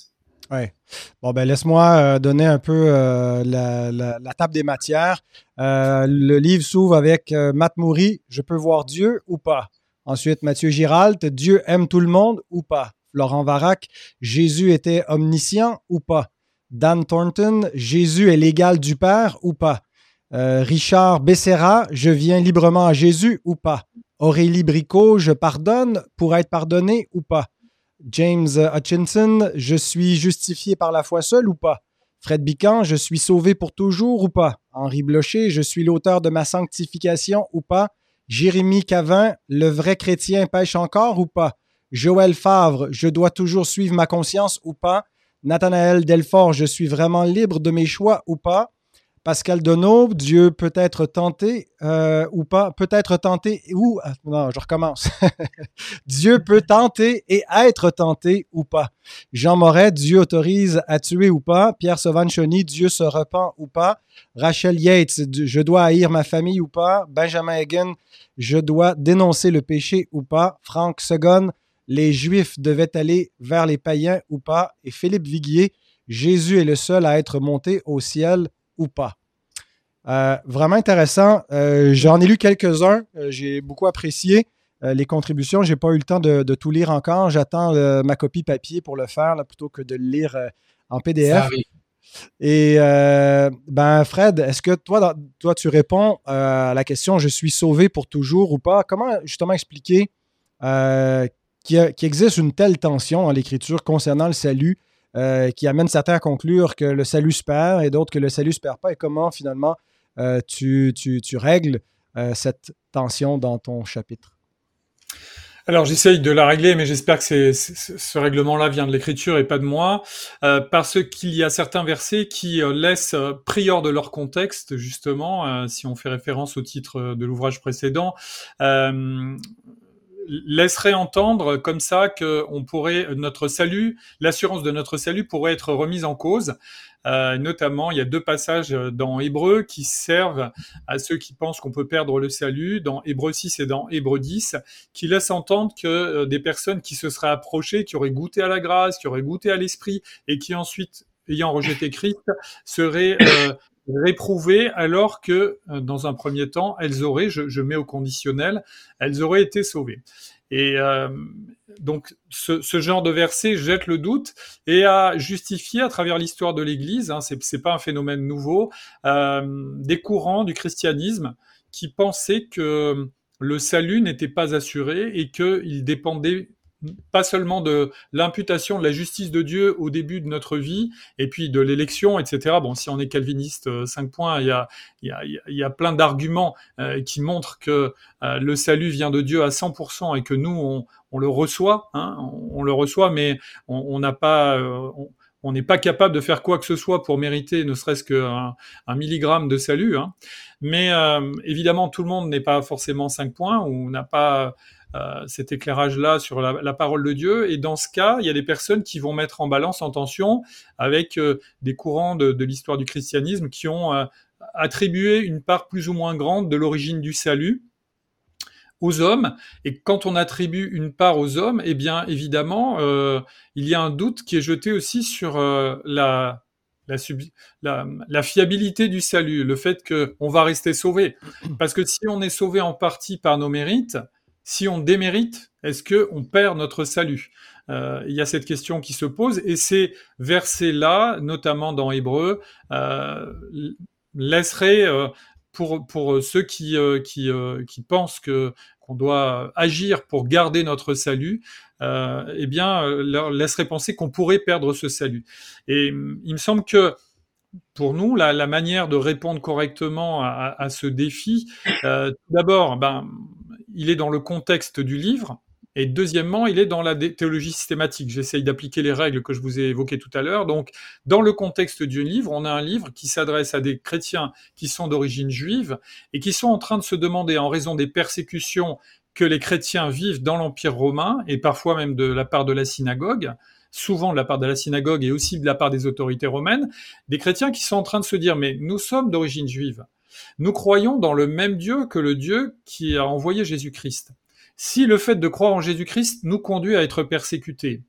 Ouais. Bon, ben laisse-moi euh, donner un peu euh, la, table des matières. le livre s'ouvre avec Matt Moury, Je peux voir Dieu ou pas? Ensuite, Mathieu Giralt, Dieu aime tout le monde ou pas? Florent Varac, Jésus était omniscient ou pas? Dan Thornton, Jésus est l'égal du Père ou pas? Euh, Richard Becerra, je viens librement à Jésus ou pas? Aurélie Bricot, je pardonne pour être pardonné ou pas? James Hutchinson, je suis justifié par la foi seule ou pas? Fred Bican, je suis sauvé pour toujours ou pas? Henri Blocher, je suis l'auteur de ma sanctification ou pas? Jérémy Cavin, le vrai chrétien pêche encore ou pas? Joël Favre, je dois toujours suivre ma conscience ou pas? Nathanaël Delfort, je suis vraiment libre de mes choix ou pas? Pascal Denaube, Dieu peut être tenté euh, ou pas, peut être tenté ou ah, non, je recommence. Dieu peut tenter et être tenté ou pas. Jean Moret, Dieu autorise à tuer ou pas. Pierre Sauvanchoni, Dieu se repent ou pas. Rachel Yates, je dois haïr ma famille ou pas. Benjamin Hagen, je dois dénoncer le péché ou pas. Franck Segon, les Juifs devaient aller vers les païens ou pas. Et Philippe Viguier, Jésus est le seul à être monté au ciel ou pas. Euh, vraiment intéressant. Euh, j'en ai lu quelques-uns. Euh, j'ai beaucoup apprécié les contributions. Je n'ai pas eu le temps de, tout lire encore. J'attends ma copie papier pour le faire plutôt que de le lire en PDF. Et ben Fred, est-ce que toi, toi, tu réponds à la question je suis sauvé pour toujours ou pas? Comment justement expliquer qu'il existe une telle tension dans l'Écriture concernant le salut euh, qui amène certains à conclure que le salut se perd et d'autres que le salut se perd pas. Et comment finalement euh, tu, tu, tu, règles euh, cette tension dans ton chapitre? Alors j'essaye de la régler, mais j'espère que ce règlement-là vient de l'écriture et pas de moi, parce qu'il y a certains versets qui laissent pris hors de leur contexte, justement, si on fait référence au titre de l'ouvrage précédent, laisserait entendre comme ça que on pourrait notre salut, l'assurance de notre salut pourrait être remise en cause. Euh, notamment, il y a deux passages dans Hébreu qui servent à ceux qui pensent qu'on peut perdre le salut, dans Hébreu 6 et dans Hébreu 10, qui laissent entendre que euh, des personnes qui se seraient approchées, qui auraient goûté à la grâce, qui auraient goûté à l'esprit, et qui ensuite, ayant rejeté Christ, seraient euh, réprouvées alors que, euh, dans un premier temps, elles auraient, je, mets au conditionnel, elles auraient été sauvées. Et euh, donc, ce, genre de verset jette le doute et a justifié à travers l'histoire de l'Église, hein, c'est pas un phénomène nouveau, euh, des courants du christianisme qui pensaient que le salut n'était pas assuré et qu'il dépendait pas seulement de l'imputation de la justice de Dieu au début de notre vie, et puis de l'élection, etc. Bon, si on est calviniste, 5 euh, points, il y a, y a, y a plein d'arguments euh, qui montrent que euh, le salut vient de Dieu à 100% et que nous, on, on le reçoit, hein, on, le reçoit, mais on n'a pas... on, n'est pas capable de faire quoi que ce soit pour mériter ne serait-ce qu'un un milligramme de salut. Hein. Mais évidemment, tout le monde n'est pas forcément 5 points ou n'a pas euh, cet éclairage-là sur la, parole de Dieu. Et dans ce cas, il y a des personnes qui vont mettre en balance, en tension, avec euh, des courants de, l'histoire du christianisme qui ont euh, attribué une part plus ou moins grande de l'origine du salut aux hommes. Et quand on attribue une part aux hommes, eh bien évidemment, il y a un doute qui est jeté aussi sur la, la, la, fiabilité du salut, le fait qu'on va rester sauvé. Parce que si on est sauvé en partie par nos mérites, si on démérite, est-ce que on perd notre salut? Euh, Il y a cette question qui se pose et ces versets-là, notamment dans Hébreu, euh, laisseraient euh, pour, pour ceux qui, euh, qui, pensent que qu'on doit agir pour garder notre salut, eh bien, leur laisserait penser qu'on pourrait perdre ce salut. Et il me semble que pour nous, la, manière de répondre correctement à, à ce défi, euh, d'abord, ben, il est dans le contexte du livre, et deuxièmement, il est dans la théologie systématique. J'essaye d'appliquer les règles que je vous ai évoquées tout à l'heure. Donc, dans le contexte du livre, on a un livre qui s'adresse à des chrétiens qui sont d'origine juive et qui sont en train de se demander, en raison des persécutions que les chrétiens vivent dans l'Empire romain et parfois même de la part de la synagogue, souvent de la part de la synagogue et aussi de la part des autorités romaines, des chrétiens qui sont en train de se dire, mais nous sommes d'origine juive. Nous croyons dans le même Dieu que le Dieu qui a envoyé Jésus-Christ. Si le fait de croire en Jésus-Christ nous conduit à être persécutés,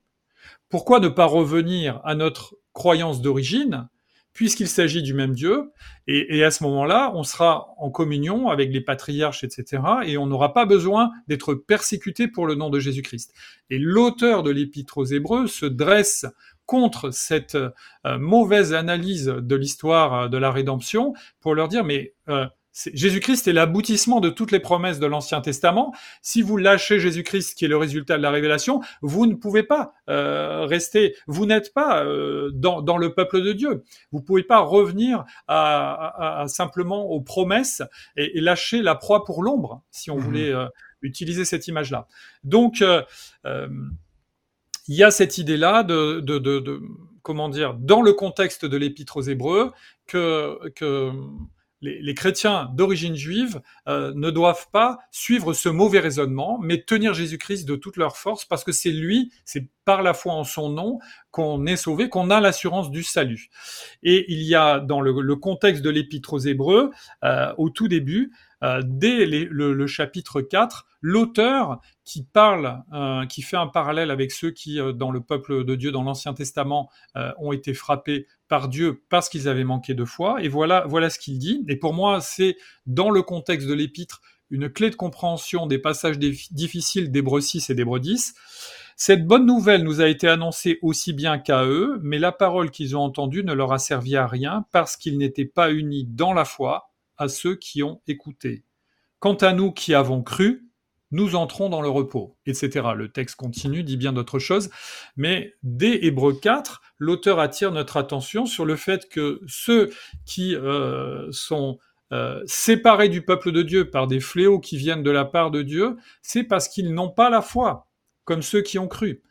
pourquoi ne pas revenir à notre croyance d'origine, puisqu'il s'agit du même Dieu, et, à ce moment-là, on sera en communion avec les patriarches, etc., et on n'aura pas besoin d'être persécuté pour le nom de Jésus-Christ. Et l'auteur de l'Épître aux Hébreux se dresse contre cette euh, mauvaise analyse de l'histoire de la rédemption pour leur dire, mais euh, Jésus-Christ est l'aboutissement de toutes les promesses de l'Ancien Testament. Si vous lâchez Jésus-Christ, qui est le résultat de la révélation, vous ne pouvez pas euh, rester, vous n'êtes pas euh, dans, dans, le peuple de Dieu. Vous pouvez pas revenir à, à, à simplement aux promesses et, et, lâcher la proie pour l'ombre, si on mmh. voulait euh, utiliser cette image-là. Donc, euh, euh, il y a cette idée-là de, comment dire, dans le contexte de l'Épître aux Hébreux, que, les, chrétiens d'origine juive euh, ne doivent pas suivre ce mauvais raisonnement, mais tenir Jésus-Christ de toute leur force, parce que c'est lui, par la foi en son nom qu'on est sauvé, qu'on a l'assurance du salut. Et il y a dans le, contexte de l'Épître aux Hébreux, euh, au tout début, euh, dès le, chapitre 4, l'auteur qui parle, euh, qui fait un parallèle avec ceux qui, euh, dans le peuple de Dieu, dans l'Ancien Testament, ont été frappés par Dieu parce qu'ils avaient manqué de foi. Et voilà, voilà ce qu'il dit. Et pour moi, c'est dans le contexte de l'épître une clé de compréhension des passages difficiles d'Hébreux 6 et d'Hébreux 10. Cette bonne nouvelle nous a été annoncée aussi bien qu'à eux, mais la parole qu'ils ont entendue ne leur a servi à rien parce qu'ils n'étaient pas unis dans la foi à ceux qui ont écouté. Quant à nous qui avons cru, nous entrons dans le repos, etc. Le texte continue, dit bien d'autres choses, mais dès Hébreu 4, l'auteur attire notre attention sur le fait que ceux qui euh, sont euh, séparés du peuple de Dieu par des fléaux qui viennent de la part de Dieu, c'est parce qu'ils n'ont pas la foi, comme ceux qui ont cru.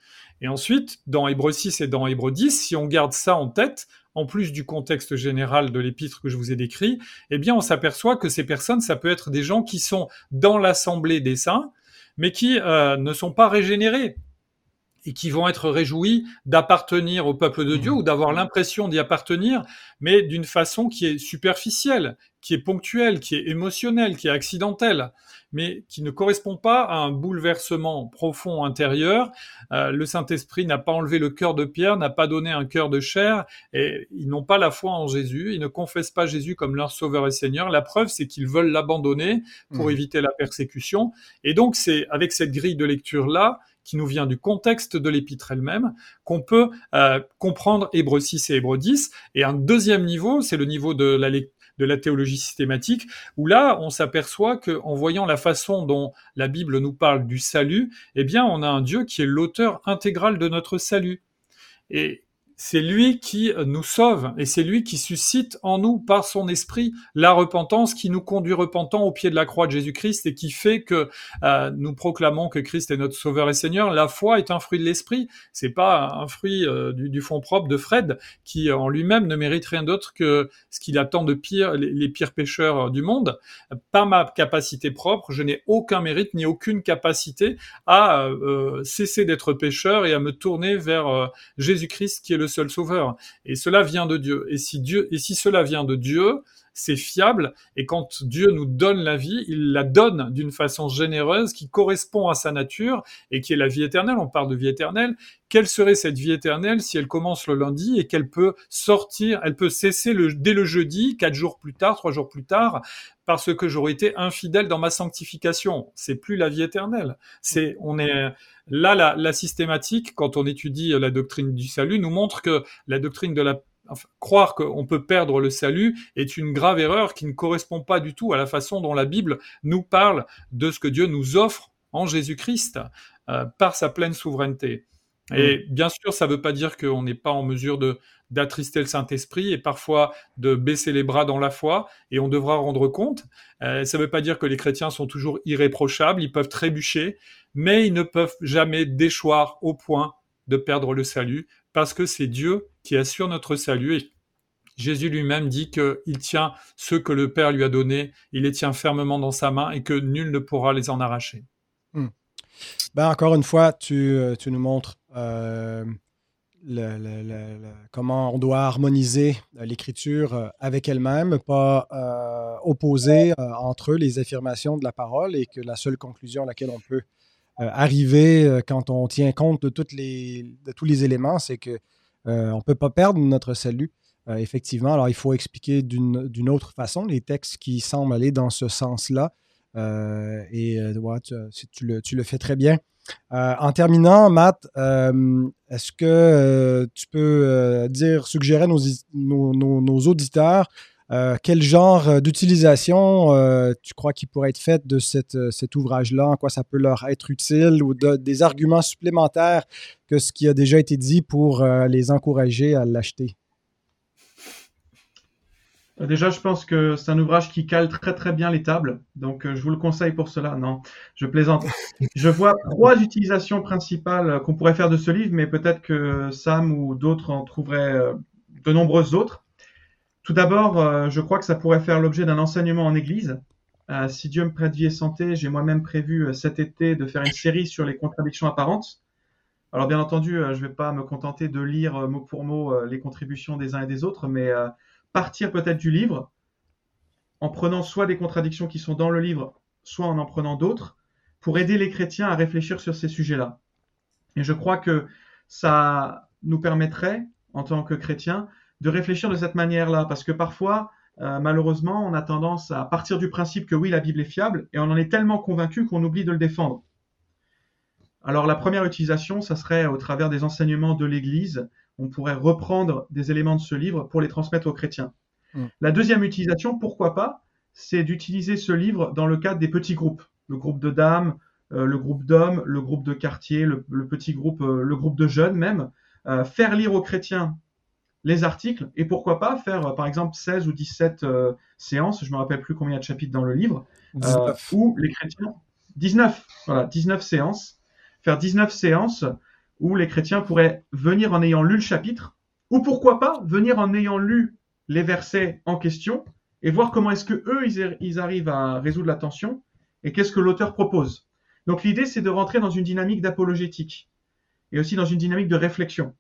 Et ensuite, dans Hébreu 6 et dans Hébreu 10, si on garde ça en tête, en plus du contexte général de l'épître que je vous ai décrit, eh bien, on s'aperçoit que ces personnes, ça peut être des gens qui sont dans l'assemblée des saints, mais qui euh, ne sont pas régénérés et qui vont être réjouis d'appartenir au peuple de Dieu mmh. ou d'avoir l'impression d'y appartenir, mais d'une façon qui est superficielle, qui est ponctuelle, qui est émotionnelle, qui est accidentelle mais qui ne correspond pas à un bouleversement profond intérieur. Euh, le Saint-Esprit n'a pas enlevé le cœur de Pierre, n'a pas donné un cœur de chair, et ils n'ont pas la foi en Jésus, ils ne confessent pas Jésus comme leur Sauveur et Seigneur. La preuve, c'est qu'ils veulent l'abandonner pour mmh. éviter la persécution. Et donc, c'est avec cette grille de lecture-là, qui nous vient du contexte de l'épître elle-même, qu'on peut euh, comprendre Hébreu 6 et Hébreu 10. Et un deuxième niveau, c'est le niveau de la, de la théologie systématique, où là, on s'aperçoit qu'en voyant la façon dont la Bible nous parle du salut, eh bien, on a un Dieu qui est l'auteur intégral de notre salut. Et c'est lui qui nous sauve et c'est lui qui suscite en nous par son esprit la repentance qui nous conduit repentant au pied de la croix de Jésus-Christ et qui fait que euh, nous proclamons que Christ est notre sauveur et Seigneur. La foi est un fruit de l'esprit, c'est pas un fruit euh, du, fond propre de Fred qui en lui-même ne mérite rien d'autre que ce qu'il attend de pire les, pires pécheurs du monde. Par ma capacité propre, je n'ai aucun mérite ni aucune capacité à euh, cesser d'être pécheur et à me tourner vers euh, Jésus-Christ qui est le seul sauveur. Et cela vient de Dieu. Et si Dieu, et si cela vient de Dieu, c'est fiable, et quand Dieu nous donne la vie, il la donne d'une façon généreuse qui correspond à sa nature et qui est la vie éternelle. On parle de vie éternelle. Quelle serait cette vie éternelle si elle commence le lundi et qu'elle peut sortir, elle peut cesser dès le jeudi, quatre jours plus tard, trois jours plus tard, parce que j'aurais été infidèle dans ma sanctification? C'est plus la vie éternelle. C'est, on est là, la, la systématique, quand on étudie la doctrine du salut, nous montre que la doctrine de la Enfin, croire qu'on peut perdre le salut est une grave erreur qui ne correspond pas du tout à la façon dont la Bible nous parle de ce que Dieu nous offre en Jésus-Christ euh, par sa pleine souveraineté. Et bien sûr, ça ne veut pas dire qu'on n'est pas en mesure de d'attrister le Saint-Esprit et parfois de baisser les bras dans la foi, et on devra rendre compte. Euh, ça ne veut pas dire que les chrétiens sont toujours irréprochables, ils peuvent trébucher, mais ils ne peuvent jamais déchoir au point de perdre le salut, parce que c'est Dieu qui assure notre salut. Et Jésus lui-même dit qu'il tient ceux que le Père lui a donnés, il les tient fermement dans sa main et que nul ne pourra les en arracher. Hmm. Ben, encore une fois, tu, euh, nous montres euh, comment on doit harmoniser euh, l'écriture avec elle-même, pas opposer entre eux les affirmations de la parole et que la seule conclusion à laquelle on peut arriver quand on tient compte de, les, de tous les éléments, c'est que on ne peut pas perdre notre salut. effectivement, alors il faut expliquer d'une autre façon les textes qui semblent aller dans ce sens-là. Euh, et euh, tu, le, fais très bien. Euh, en terminant, Matt, est-ce que tu peux dire, suggérer à nos, auditeurs quel genre d'utilisation tu crois qu'il pourrait être fait de cet ouvrage-là, en quoi ça peut leur être utile? Ou des arguments supplémentaires que ce qui a déjà été dit pour les encourager à l'acheter? Euh, déjà, je pense que c'est un ouvrage qui cale très très bien les tables, donc euh, je vous le conseille pour cela. Non, je plaisante. Je vois trois utilisations principales qu'on pourrait faire de ce livre, mais peut-être que Sam ou d'autres en trouveraient euh, de nombreuses autres. Tout d'abord, je crois que ça pourrait faire l'objet d'un enseignement en Église. si Dieu me prête vie et santé, j'ai moi-même prévu cet été de faire une série sur les contradictions apparentes. Alors bien entendu, je ne vais pas me contenter de lire mot pour mot les contributions des uns et des autres, mais partir peut-être du livre en prenant soit des contradictions qui sont dans le livre, soit en en prenant d'autres, pour aider les chrétiens à réfléchir sur ces sujets-là. Et je crois que ça nous permettrait, en tant que chrétiens, de réfléchir de cette manière-là, parce que parfois, euh, malheureusement, on a tendance à partir du principe que oui, la Bible est fiable, et on en est tellement convaincu qu'on oublie de le défendre. Alors la première utilisation, ça serait au travers des enseignements de l'Église, on pourrait reprendre des éléments de ce livre pour les transmettre aux chrétiens. Mm. La deuxième utilisation, pourquoi pas, c'est d'utiliser ce livre dans le cadre des petits groupes, le groupe de dames, euh, le groupe d'hommes, le groupe de quartier, le, petit groupe, euh, le groupe de jeunes même, euh, faire lire aux chrétiens les articles et pourquoi pas faire par exemple 16 ou 17 séances, je ne me rappelle plus combien de chapitres dans le livre, où les chrétiens 19, voilà, 19 séances, faire 19 séances où les chrétiens pourraient venir en ayant lu le chapitre, ou pourquoi pas venir en ayant lu les versets en question et voir comment est-ce que eux ils, arrivent à résoudre la tension et qu'est-ce que l'auteur propose. Donc l'idée c'est de rentrer dans une dynamique d'apologétique et aussi dans une dynamique de réflexion.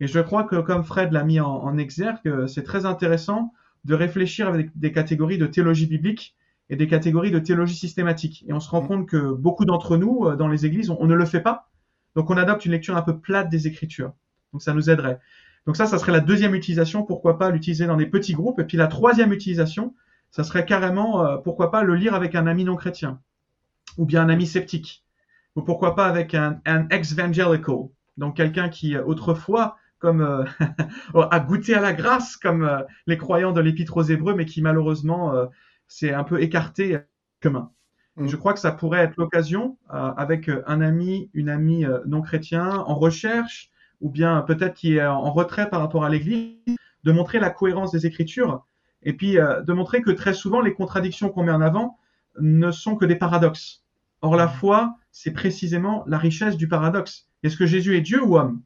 Et je crois que comme Fred l'a mis en, en exergue, c'est très intéressant de réfléchir avec des catégories de théologie biblique et des catégories de théologie systématique. Et on se rend mmh. compte que beaucoup d'entre nous, euh, dans les églises, on ne le fait pas donc on adopte une lecture un peu plate des Écritures. Donc ça nous aiderait. Donc ça, ça serait la deuxième utilisation. Pourquoi pas l'utiliser dans des petits groupes? Et puis la troisième utilisation, ça serait carrément, euh, pourquoi pas le lire avec un ami non chrétien ou bien un ami sceptique ou pourquoi pas avec un, ex-evangelical, donc quelqu'un qui euh, autrefois comme euh, a goûté à la grâce comme les croyants de l'épître aux Hébreux, mais qui malheureusement s'est un peu écarté commun. Mm. Je crois que ça pourrait être l'occasion, euh, avec euh, un ami, une amie euh, non chrétien en recherche, ou bien peut-être qui est en retrait par rapport à l'Église, de montrer la cohérence des Écritures, et puis de montrer que très souvent les contradictions qu'on met en avant ne sont que des paradoxes. Or la mm. foi, c'est précisément la richesse du paradoxe. Est-ce que Jésus est Dieu ou homme?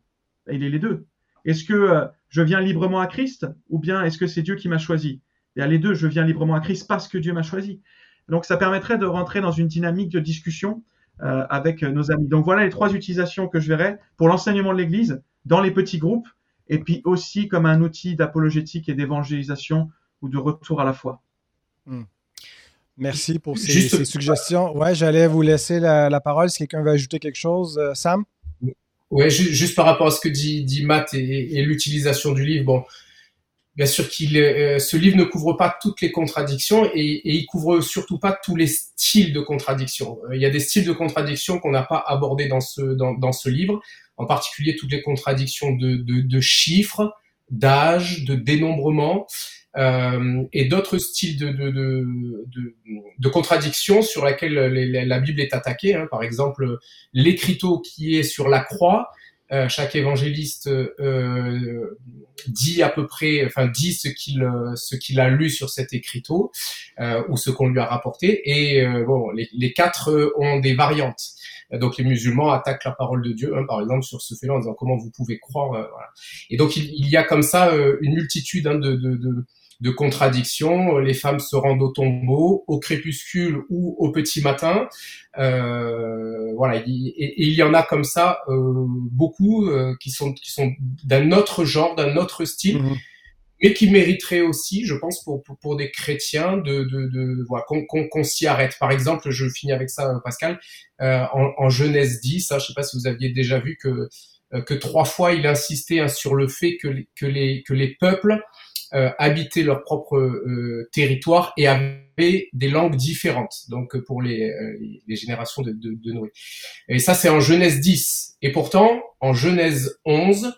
Il est les deux. Est-ce que je viens librement à Christ, ou bien est-ce que c'est Dieu qui m'a choisi? Il y a les deux, je viens librement à Christ parce que Dieu m'a choisi. Donc ça permettrait de rentrer dans une dynamique de discussion euh, avec nos amis. Donc voilà les trois utilisations que je verrais pour l'enseignement de l'Église dans les petits groupes et puis aussi comme un outil d'apologétique et d'évangélisation ou de retour à la foi. Hmm. Merci pour ces, suggestions. Ouais, j'allais vous laisser la, parole si quelqu'un veut ajouter quelque chose. Euh, Sam? Ouais, juste par rapport à ce que dit, dit Matt et, l'utilisation du livre. Bon, bien sûr qu'il euh, ce livre ne couvre pas toutes les contradictions et, et il couvre surtout pas tous les styles de contradiction. Euh, il y a des styles de contradiction qu'on n'a pas abordés dans ce dans, dans, ce livre, en particulier toutes les contradictions de, de, de chiffres, d'âge, de dénombrement euh, et d'autres styles de, de, de, de, contradictions sur laquelle la Bible est attaquée. Hein. Par exemple, l'écriteau qui est sur la croix. Euh, chaque évangéliste euh, dit à peu près, enfin dit ce qu'il ce qu'il a lu sur cet écriteau euh, ou ce qu'on lui a rapporté. Et euh, bon, les, les, quatre ont des variantes. Donc les musulmans attaquent la parole de Dieu, hein, par exemple sur ce fait-là, en disant comment vous pouvez croire. Voilà. Et donc il, il, y a comme ça une multitude hein, de, de, de de contradictions. Les femmes se rendent au tombeau, au crépuscule ou au petit matin. Euh, voilà, et, il y en a comme ça euh, beaucoup euh, qui sont qui sont d'un autre genre, d'un autre style. Mhm. mais qui mériteraient aussi, je pense, pour, pour, des chrétiens, de, de, de voilà, qu'on s'y arrête. Par exemple, je finis avec ça, Pascal, en, en, Genèse 10, ça, je sais pas si vous aviez déjà vu que que trois fois il insistait hein, sur le fait que, que les que les peuples euh, habitaient leur propre euh, territoire et avaient des langues différentes, donc pour les, euh, les générations de, de, de, Noé. Et ça, c'est en Genèse 10. Et pourtant, en Genèse 11,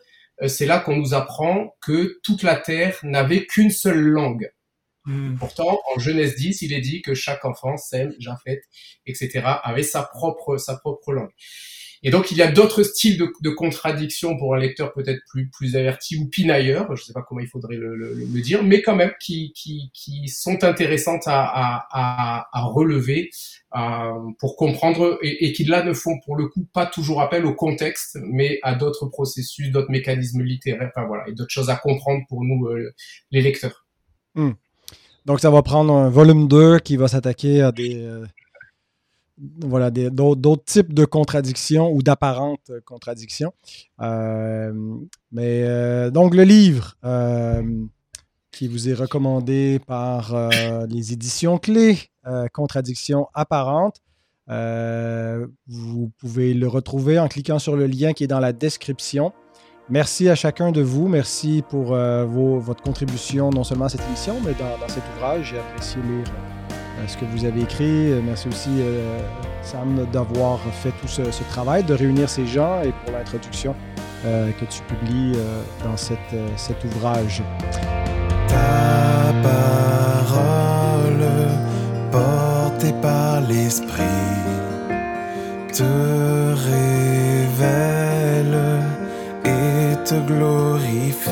c'est là qu'on nous apprend que toute la terre n'avait qu'une seule langue. Hmm. Pourtant, en Genèse 10, il est dit que chaque enfant, Sem, Japheth, etc., avait sa propre, sa propre langue. Et donc il y a d'autres styles de, de contradiction pour un lecteur peut-être plus plus averti ou pinailleur, je ne sais pas comment il faudrait le, dire, mais quand même qui qui, sont intéressantes à, à, relever euh, pour comprendre et, et, qui là ne font pour le coup pas toujours appel au contexte, mais à d'autres processus, d'autres mécanismes littéraires, enfin voilà, et d'autres choses à comprendre pour nous euh, les lecteurs. Hmm. Donc ça va prendre un volume 2 qui va s'attaquer à des euh, voilà, d'autres types de contradictions ou d'apparentes contradictions. Euh, mais euh, donc le livre euh, qui vous est recommandé par les éditions clés, Contradictions apparentes, vous pouvez le retrouver en cliquant sur le lien qui est dans la description. Merci à chacun de vous. Merci pour votre contribution non seulement à cette émission, mais dans, dans cet ouvrage. J'ai apprécié lire euh, ce que vous avez écrit. Euh, merci aussi, euh, Sam, d'avoir fait tout ce, travail, de réunir ces gens et pour l'introduction que tu publies dans cet ouvrage. Ta parole portée par l'Esprit te révèle et te glorifie.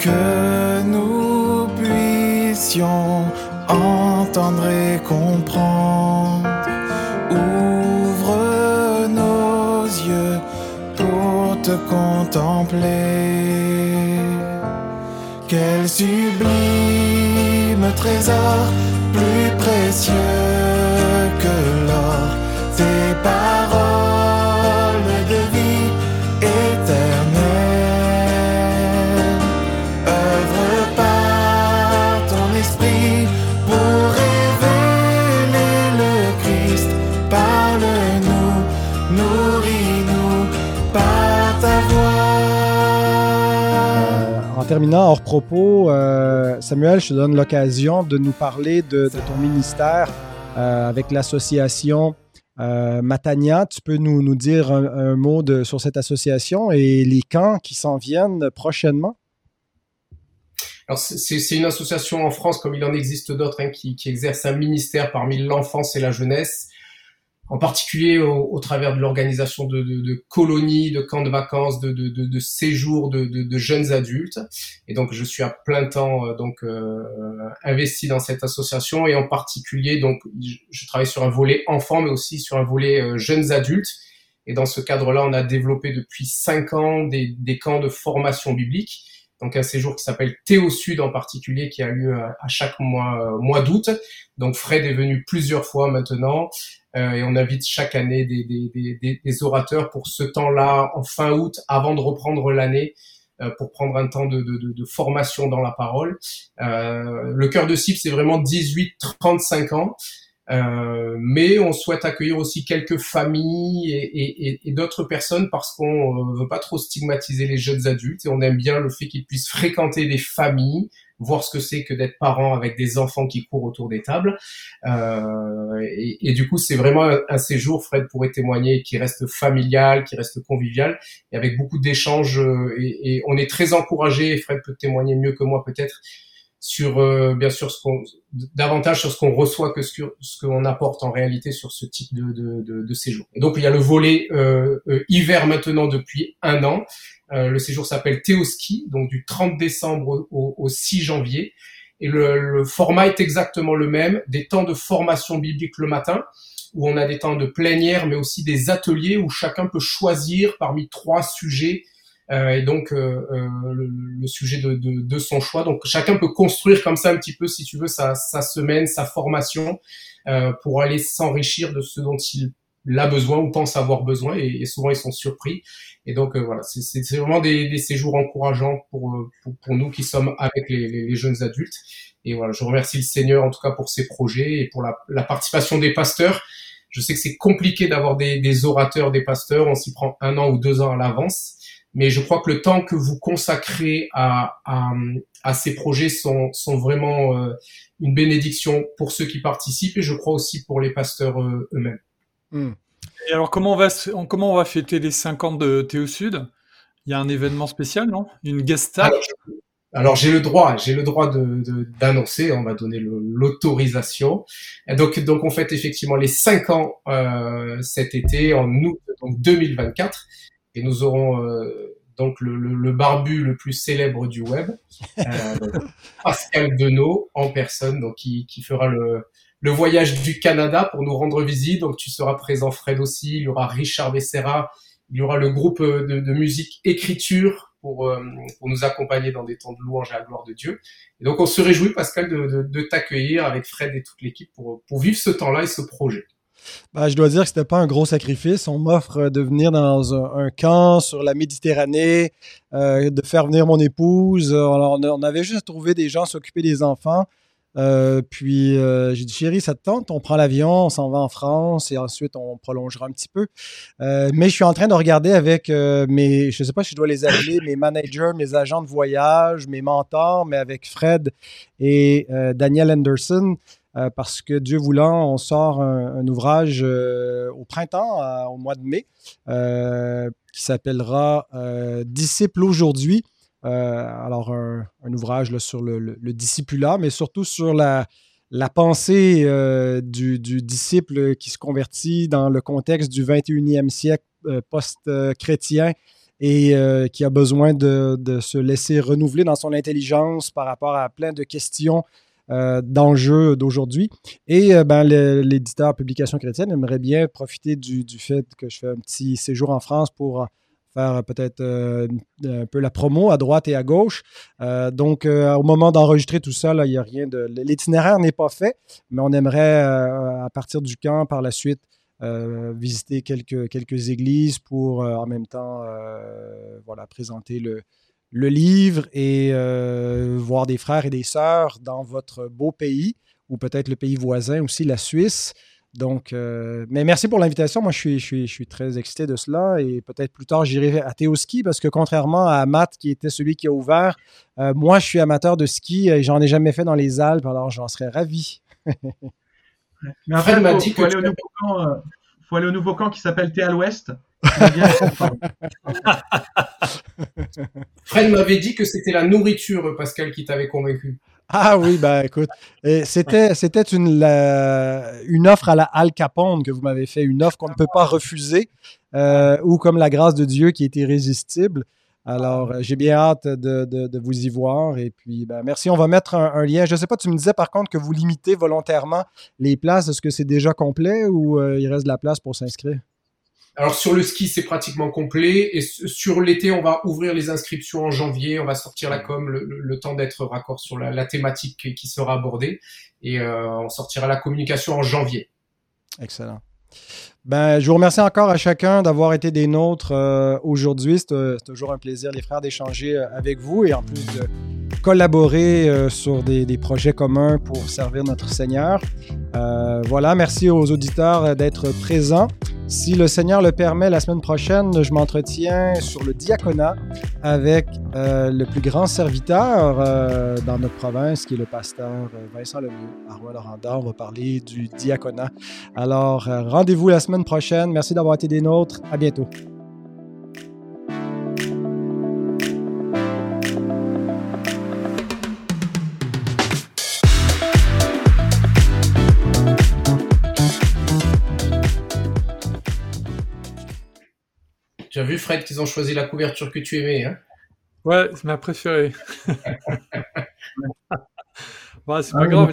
Que nous puissions entendre et comprendre. Ouvre nos yeux pour te contempler. Quel sublime trésor, plus précieux que l'or, tes paroles en terminant, hors propos, euh, Samuel, je te donne l'occasion de nous parler de, ton ministère euh, avec l'association euh, Matania. Tu peux nous, nous dire un, mot sur cette association et les camps qui s'en viennent prochainement? C'est une association en France, comme il en existe d'autres, hein, qui exerce un ministère parmi l'enfance et la jeunesse en particulier au, travers de l'organisation de, de, de, colonies, de camps de vacances, de, de séjours de, jeunes adultes. Et donc, je suis à plein temps euh, donc euh, investi dans cette association et en particulier donc je, travaille sur un volet enfants, mais aussi sur un volet euh, jeunes adultes. Et dans ce cadre-là, on a développé depuis cinq ans des, des camps de formation biblique donc un séjour qui s'appelle Théo Sud en particulier, qui a lieu à, chaque mois, mois d'août. Donc Fred est venu plusieurs fois maintenant. Euh, et on invite chaque année des, des, des, des orateurs pour ce temps-là, en fin août, avant de reprendre l'année, pour prendre un temps de, de, de, formation dans la parole. le cœur de cible, c'est vraiment 18-35 ans. Euh, mais on souhaite accueillir aussi quelques familles et, et, et d'autres personnes parce qu'on veut pas trop stigmatiser les jeunes adultes et on aime bien le fait qu'ils puissent fréquenter des familles, voir ce que c'est que d'être parent avec des enfants qui courent autour des tables. Euh, et, du coup, c'est vraiment un, séjour, Fred pourrait témoigner, qui reste familial, qui reste convivial, et avec beaucoup d'échanges. Euh, et, et, on est très encouragé, Fred peut témoigner mieux que moi peut-être, sur euh, bien sûr ce qu'on davantage sur ce qu'on reçoit que ce qu'on apporte en réalité sur ce type de, de, de, de, séjour. Et donc il y a le volet euh, euh hiver maintenant depuis un an. Euh, le séjour s'appelle Théoski, donc du 30 décembre au, au 6 janvier. Et le, le, format est exactement le même, des temps de formation biblique le matin, où on a des temps de plénière, mais aussi des ateliers où chacun peut choisir parmi trois sujets et donc euh, euh, le, sujet de, de, de, son choix. Donc chacun peut construire comme ça un petit peu, si tu veux, sa, sa semaine, sa formation pour aller s'enrichir de ce dont il a besoin ou pense avoir besoin. Et, et souvent ils sont surpris. Et donc voilà c'est vraiment des, des, séjours encourageants pour, pour, nous qui sommes avec les, les, les, jeunes adultes. Et voilà je remercie le Seigneur en tout cas pour ces projets et pour la, la participation des pasteurs. Je sais que c'est compliqué d'avoir des, des orateurs des pasteurs. On s'y prend un an ou deux ans à l'avance mais je crois que le temps que vous consacrez à, à, à ces projets sont, sont vraiment euh, une bénédiction pour ceux qui participent et je crois aussi pour les pasteurs euh, eux-mêmes. Hmm. Et alors comment on va comment on va fêter les 50 de Théo Sud? Il y a un événement spécial, non? Une guest star alors, j'ai le droit, j'ai le droit de, d'annoncer, on va donner l'autorisation. Donc, donc on fête effectivement les 5 ans euh, cet été en août donc 2024 et nous aurons euh, donc le, le, le, barbu le plus célèbre du web, euh, Pascal Denot en personne, donc qui, qui fera le, le, voyage du Canada pour nous rendre visite. Donc tu seras présent, Fred aussi. Il y aura Richard Becerra. Il y aura le groupe de, de musique Écriture pour, euh, pour nous accompagner dans des temps de louange à la gloire de Dieu. Et donc on se réjouit, Pascal, de, de, de t'accueillir avec Fred et toute l'équipe pour, pour vivre ce temps-là et ce projet. Ben, je dois dire que c'était pas un gros sacrifice. On m'offre de venir dans un, camp sur la Méditerranée, euh, de faire venir mon épouse. Alors, on, avait juste trouvé des gens s'occuper des enfants. Euh, puis euh, j'ai dit chérie, ça te tente, on prend l'avion, on s'en va en France et ensuite on prolongera un petit peu. Euh, mais je suis en train de regarder avec euh, mes, je sais pas si je dois les appeler, mes managers, mes agents de voyage, mes mentors, mais avec Fred et euh, Daniel Anderson. Euh, parce que Dieu voulant, on sort un, ouvrage euh, au printemps, euh, au mois de mai, qui s'appellera Disciple aujourd'hui. alors, un, ouvrage sur le, le, le, discipulat, mais surtout sur la, pensée du, disciple qui se convertit dans le contexte du 21e siècle post-chrétien et euh, qui a besoin de, se laisser renouveler dans son intelligence par rapport à plein de questions euh, d'aujourd'hui. Et euh, ben, l'éditeur Publication chrétienne aimerait bien profiter du, fait que je fais un petit séjour en France pour faire peut-être euh, un peu la promo à droite et à gauche. Euh, donc, euh, au moment d'enregistrer tout ça, il n'y a rien de. L'itinéraire n'est pas fait, mais on aimerait, à partir du camp, par la suite, visiter quelques, quelques églises pour en même temps voilà, présenter le, le livre et euh, voir des frères et des sœurs dans votre beau pays ou peut-être le pays voisin aussi, la Suisse. Donc, euh, mais merci pour l'invitation. Moi, je suis, je, suis, je suis très excité de cela et peut-être plus tard, j'irai à Théoski parce que contrairement à Matt, qui était celui qui a ouvert, euh, moi, je suis amateur de ski et j'en ai jamais fait dans les Alpes, alors j'en serais ravi. mais après, il m'a dit que. Au nouveau camp, euh, faut aller au nouveau camp qui s'appelle Thé à l'Ouest. Fred m'avait dit que c'était la nourriture, Pascal, qui t'avait convaincu. Ah oui, ben écoute, c'était c'était une la, une offre à la Al Capone que vous m'avez fait, une offre qu'on ne peut pas refuser, euh, ou comme la grâce de Dieu qui est irrésistible. Alors, j'ai bien hâte de, de, de, vous y voir. Et puis, ben, merci. On va mettre un, un, lien. Je ne sais pas, tu me disais par contre que vous limitez volontairement les places. Est-ce que c'est déjà complet ou euh, il reste de la place pour s'inscrire? Alors sur le ski, c'est pratiquement complet. Et sur l'été, on va ouvrir les inscriptions en janvier. On va sortir la com, le, le temps d'être raccord sur la, la, thématique qui sera abordée. Et euh, on sortira la communication en janvier. Excellent. Ben, je vous remercie encore à chacun d'avoir été des nôtres euh, aujourd'hui. C'est euh, c'est toujours un plaisir, les frères, d'échanger euh, avec vous et en plus de collaborer euh, sur des, projets communs pour servir notre Seigneur. Euh, voilà, merci aux auditeurs euh, d'être présents. Si le Seigneur le permet, la semaine prochaine, je m'entretiens sur le diaconat avec le plus grand serviteur dans notre province, qui est le pasteur Vincent Lemieux à Rouen-Noranda. On va parler du diaconat. Alors, rendez-vous la semaine prochaine. Merci d'avoir été des nôtres. À bientôt. Tu as vu, Fred, qu'ils ont choisi la couverture que tu aimais. Hein? Ouais, c'est ma préférée. c'est Ah pas oui, grave.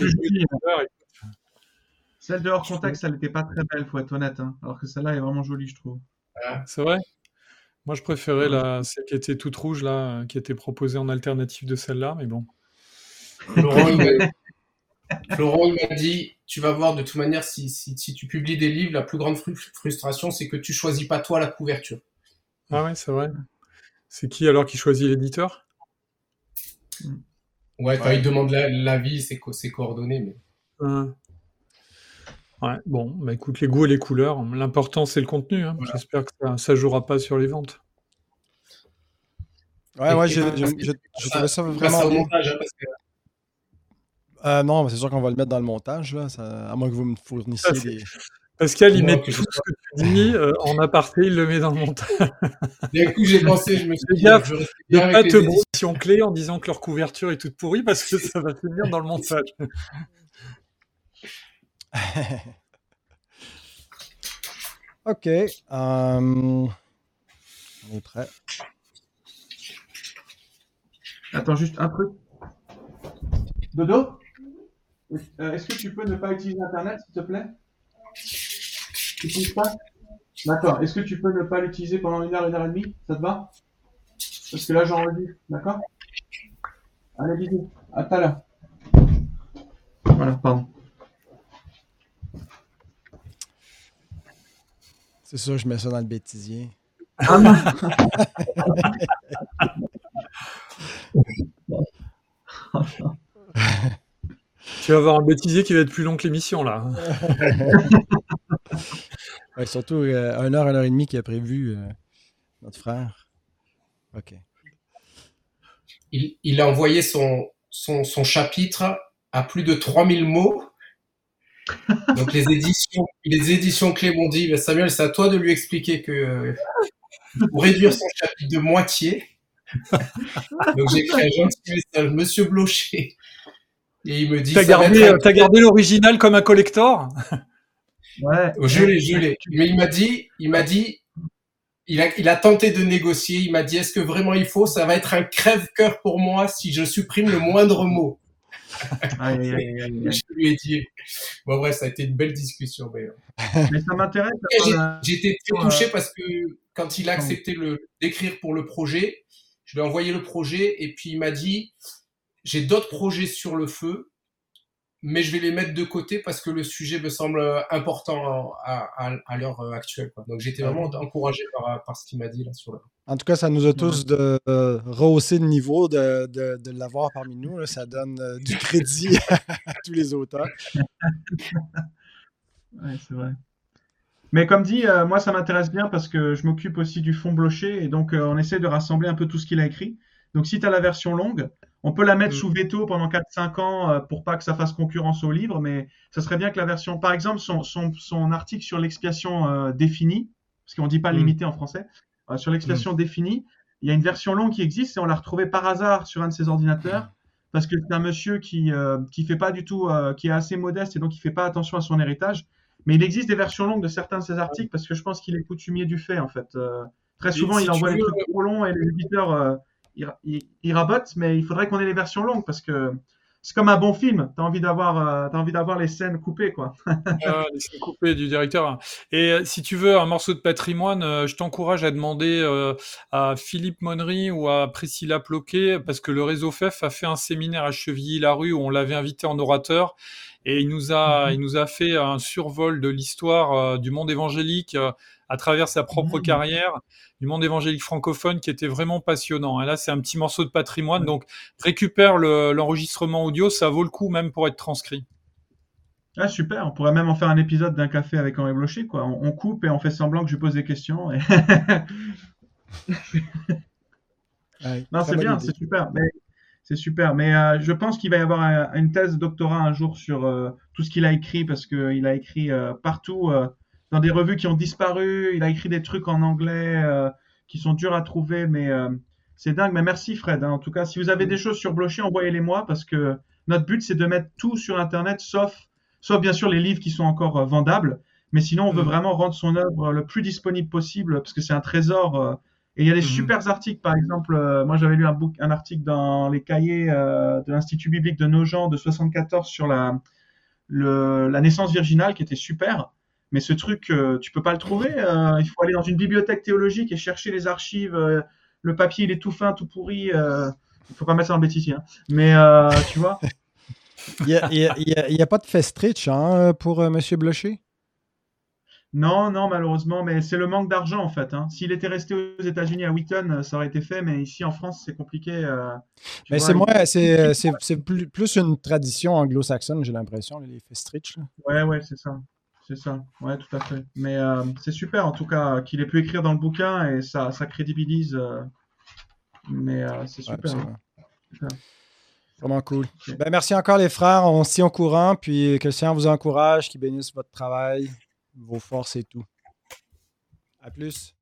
Celle de hors contexte, elle n'était pas très belle, faut être honnête. hein. Alors que celle-là est vraiment jolie, je trouve. C'est vrai? Moi, je préférais la, celle qui était toute rouge, là, qui était proposée en alternative de celle-là, mais bon. Florent, il m'a- Florent, il m'a dit, tu vas voir de toute manière, si, si, si tu publies des livres, la plus grande fru- frustration, c'est que tu choisis pas toi la couverture. Ah ouais, c'est vrai. C'est qui alors qui choisit l'éditeur? Ouais, quand Ouais. il demande la- l'avis, c'est co- c'est coordonné. Mais... Hein. Ouais, bon, bah écoute, les goûts et les couleurs, l'important c'est le contenu. hein. Voilà. J'espère que ça, ça jouera pas sur les ventes. Ouais, Et- ouais, j'ai trouvé ça vraiment au bien. montage, hein, parce que Euh, non, mais c'est sûr qu'on va le mettre dans le montage, là, ça- à moins que vous me fournissiez des. Pascal, il met tout ce que tu dis euh, en aparté, il le met dans le montage. d'un coup, j'ai pensé, je me suis Fais dit, gaffe De bien pas avec te brouiller clé en disant que leur couverture est toute pourrie parce que ça va finir dans le montage. OK. euh, on est prêt. Attends, juste un truc. Dodo? Euh, Est-ce que tu peux ne pas utiliser Internet, s'il te plaît? Pas D'accord. Est-ce que tu peux ne pas l'utiliser pendant une heure, une heure et demie? Ça te va? Parce que là, j'enregistre. D'accord? Allez, bisous. À tout à l'heure. Voilà, pardon. C'est sûr, je mets ça dans le bêtisier. Ah non Tu vas avoir un bêtisier qui va être plus long que l'émission là. Ouais, surtout euh, une heure, une heure et demie qui a prévu euh, notre frère. OK. il, il a envoyé son, son, son chapitre à plus de 3000 mots. Donc les éditions, les éditions Clé m'ont dit, Ben, Samuel, c'est à toi de lui expliquer que euh, pour réduire son chapitre de moitié. Donc j'ai écrit un gentil message, Monsieur Blocher. Et il me dit, T'as gardé, être un- euh, t'as gardé l'original comme un collector? Ouais. Je l'ai, je l'ai. Mais il m'a dit, il m'a dit, il a, il a tenté de négocier. Il m'a dit, est-ce que vraiment il faut? Ça va être un crève-cœur pour moi si je supprime le moindre mot. Je lui ai dit. Bon, bref, ça a été une belle discussion. Mais... Mais ça m'intéresse. Euh, j'ai été très touché parce que quand il a accepté le d'écrire pour le projet, je lui ai envoyé le projet et puis il m'a dit j'ai d'autres projets sur le feu, mais je vais les mettre de côté parce que le sujet me semble important à, à, à l'heure actuelle. Quoi. Donc j'étais vraiment encouragé par, par ce qu'il m'a dit là sur le. En tout cas, ça nous a tous de, euh, rehaussé de niveau de, de, de l'avoir parmi nous. là. Ça donne euh, du crédit à tous les auteurs. Ouais, c'est vrai. Mais comme dit, euh, moi ça m'intéresse bien parce que je m'occupe aussi du fond bloché et donc euh, on essaie de rassembler un peu tout ce qu'il a écrit. Donc si tu as la version longue, on peut la mettre Mm. sous veto pendant 4-5 ans euh, pour pas que ça fasse concurrence au livre, mais ça serait bien que la version, par exemple, son, son, son article sur l'expiation euh, définie, parce qu'on dit pas Mm. limité en français, euh, sur l'expiation définie, il y a une version longue qui existe et on l'a retrouvée par hasard sur un de ses ordinateurs parce que c'est un monsieur qui euh, qui fait pas du tout, euh, qui est assez modeste et donc il fait pas attention à son héritage. Mais il existe des versions longues de certains de ses articles parce que je pense qu'il est coutumier du fait en fait. Euh, très souvent, si il envoie des veux- trucs trop longs et les éditeurs euh, ils, ils- ils rabotent, mais il faudrait qu'on ait les versions longues parce que c'est comme un bon film. T'as envie d'avoir, euh, envie d'avoir les scènes coupées, quoi. Les scènes coupées du directeur. Et euh, si tu veux un morceau de patrimoine, euh, je t'encourage à demander à Philippe Monnery ou à Priscilla Ploquet, parce que le réseau FEF a fait un séminaire à Chevilly-la-Rue où on l'avait invité en orateur. Et il nous a, Mhm. il nous a fait un survol de l'histoire du monde évangélique à travers sa propre Mhm. carrière, du monde évangélique francophone qui était vraiment passionnant. Et là, c'est un petit morceau de patrimoine. Donc, récupère le- l'enregistrement audio, ça vaut le coup même pour être transcrit. Ah, super. On pourrait même en faire un épisode d'un café avec Henri Blocher, quoi. On, on coupe et on fait semblant que je pose des questions. et- Ouais, non, c'est bien, idée. c'est super. Mais c'est super. Mais euh, je pense qu'il va y avoir un- une thèse de doctorat un jour sur euh, tout ce qu'il a écrit parce qu'il a écrit euh, partout euh, dans des revues qui ont disparu. Il a écrit des trucs en anglais euh, qui sont durs à trouver, mais euh, c'est dingue. Mais merci Fred. hein. En tout cas, si vous avez des choses sur Blocher, envoyez-les-moi parce que notre but c'est de mettre tout sur Internet, sauf, sauf bien sûr les livres qui sont encore euh, vendables. Mais sinon, on veut Mhm. vraiment rendre son œuvre le plus disponible possible parce que c'est un trésor. euh, et il y a des super articles, par exemple, euh, moi j'avais lu un, book, un article dans les cahiers euh, de l'Institut biblique de Nogent de 74 sur la, le, la naissance virginale qui était super. Mais ce truc, euh, tu peux pas le trouver. euh, il faut aller dans une bibliothèque théologique et chercher les archives. euh, le papier, il est tout fin, tout pourri. il faut pas mettre ça dans le bêtisier. hein. Mais tu vois, Il n'y a, y a- il y a- il y a pas de festrich hein, pour Monsieur Blocher? non, non, malheureusement, mais c'est le manque d'argent en fait. hein. S'il était resté aux États-Unis à Wheaton, ça aurait été fait, mais ici en France, c'est compliqué. euh, Mais c'est moins, c'est, plus, plus une tradition anglo-saxonne, j'ai l'impression, les festrich. Ouais, ouais, c'est ça. C'est ça. Ouais, tout à fait. Mais euh, c'est super en tout cas qu'il ait pu écrire dans le bouquin et ça, ça crédibilise. euh, Mais euh, c'est Ouais, super. Vraiment cool. Ben, merci encore les frères, on tient au courant, puis que le Seigneur vous encourage, qu'il bénisse votre travail, vos forces et tout. À plus.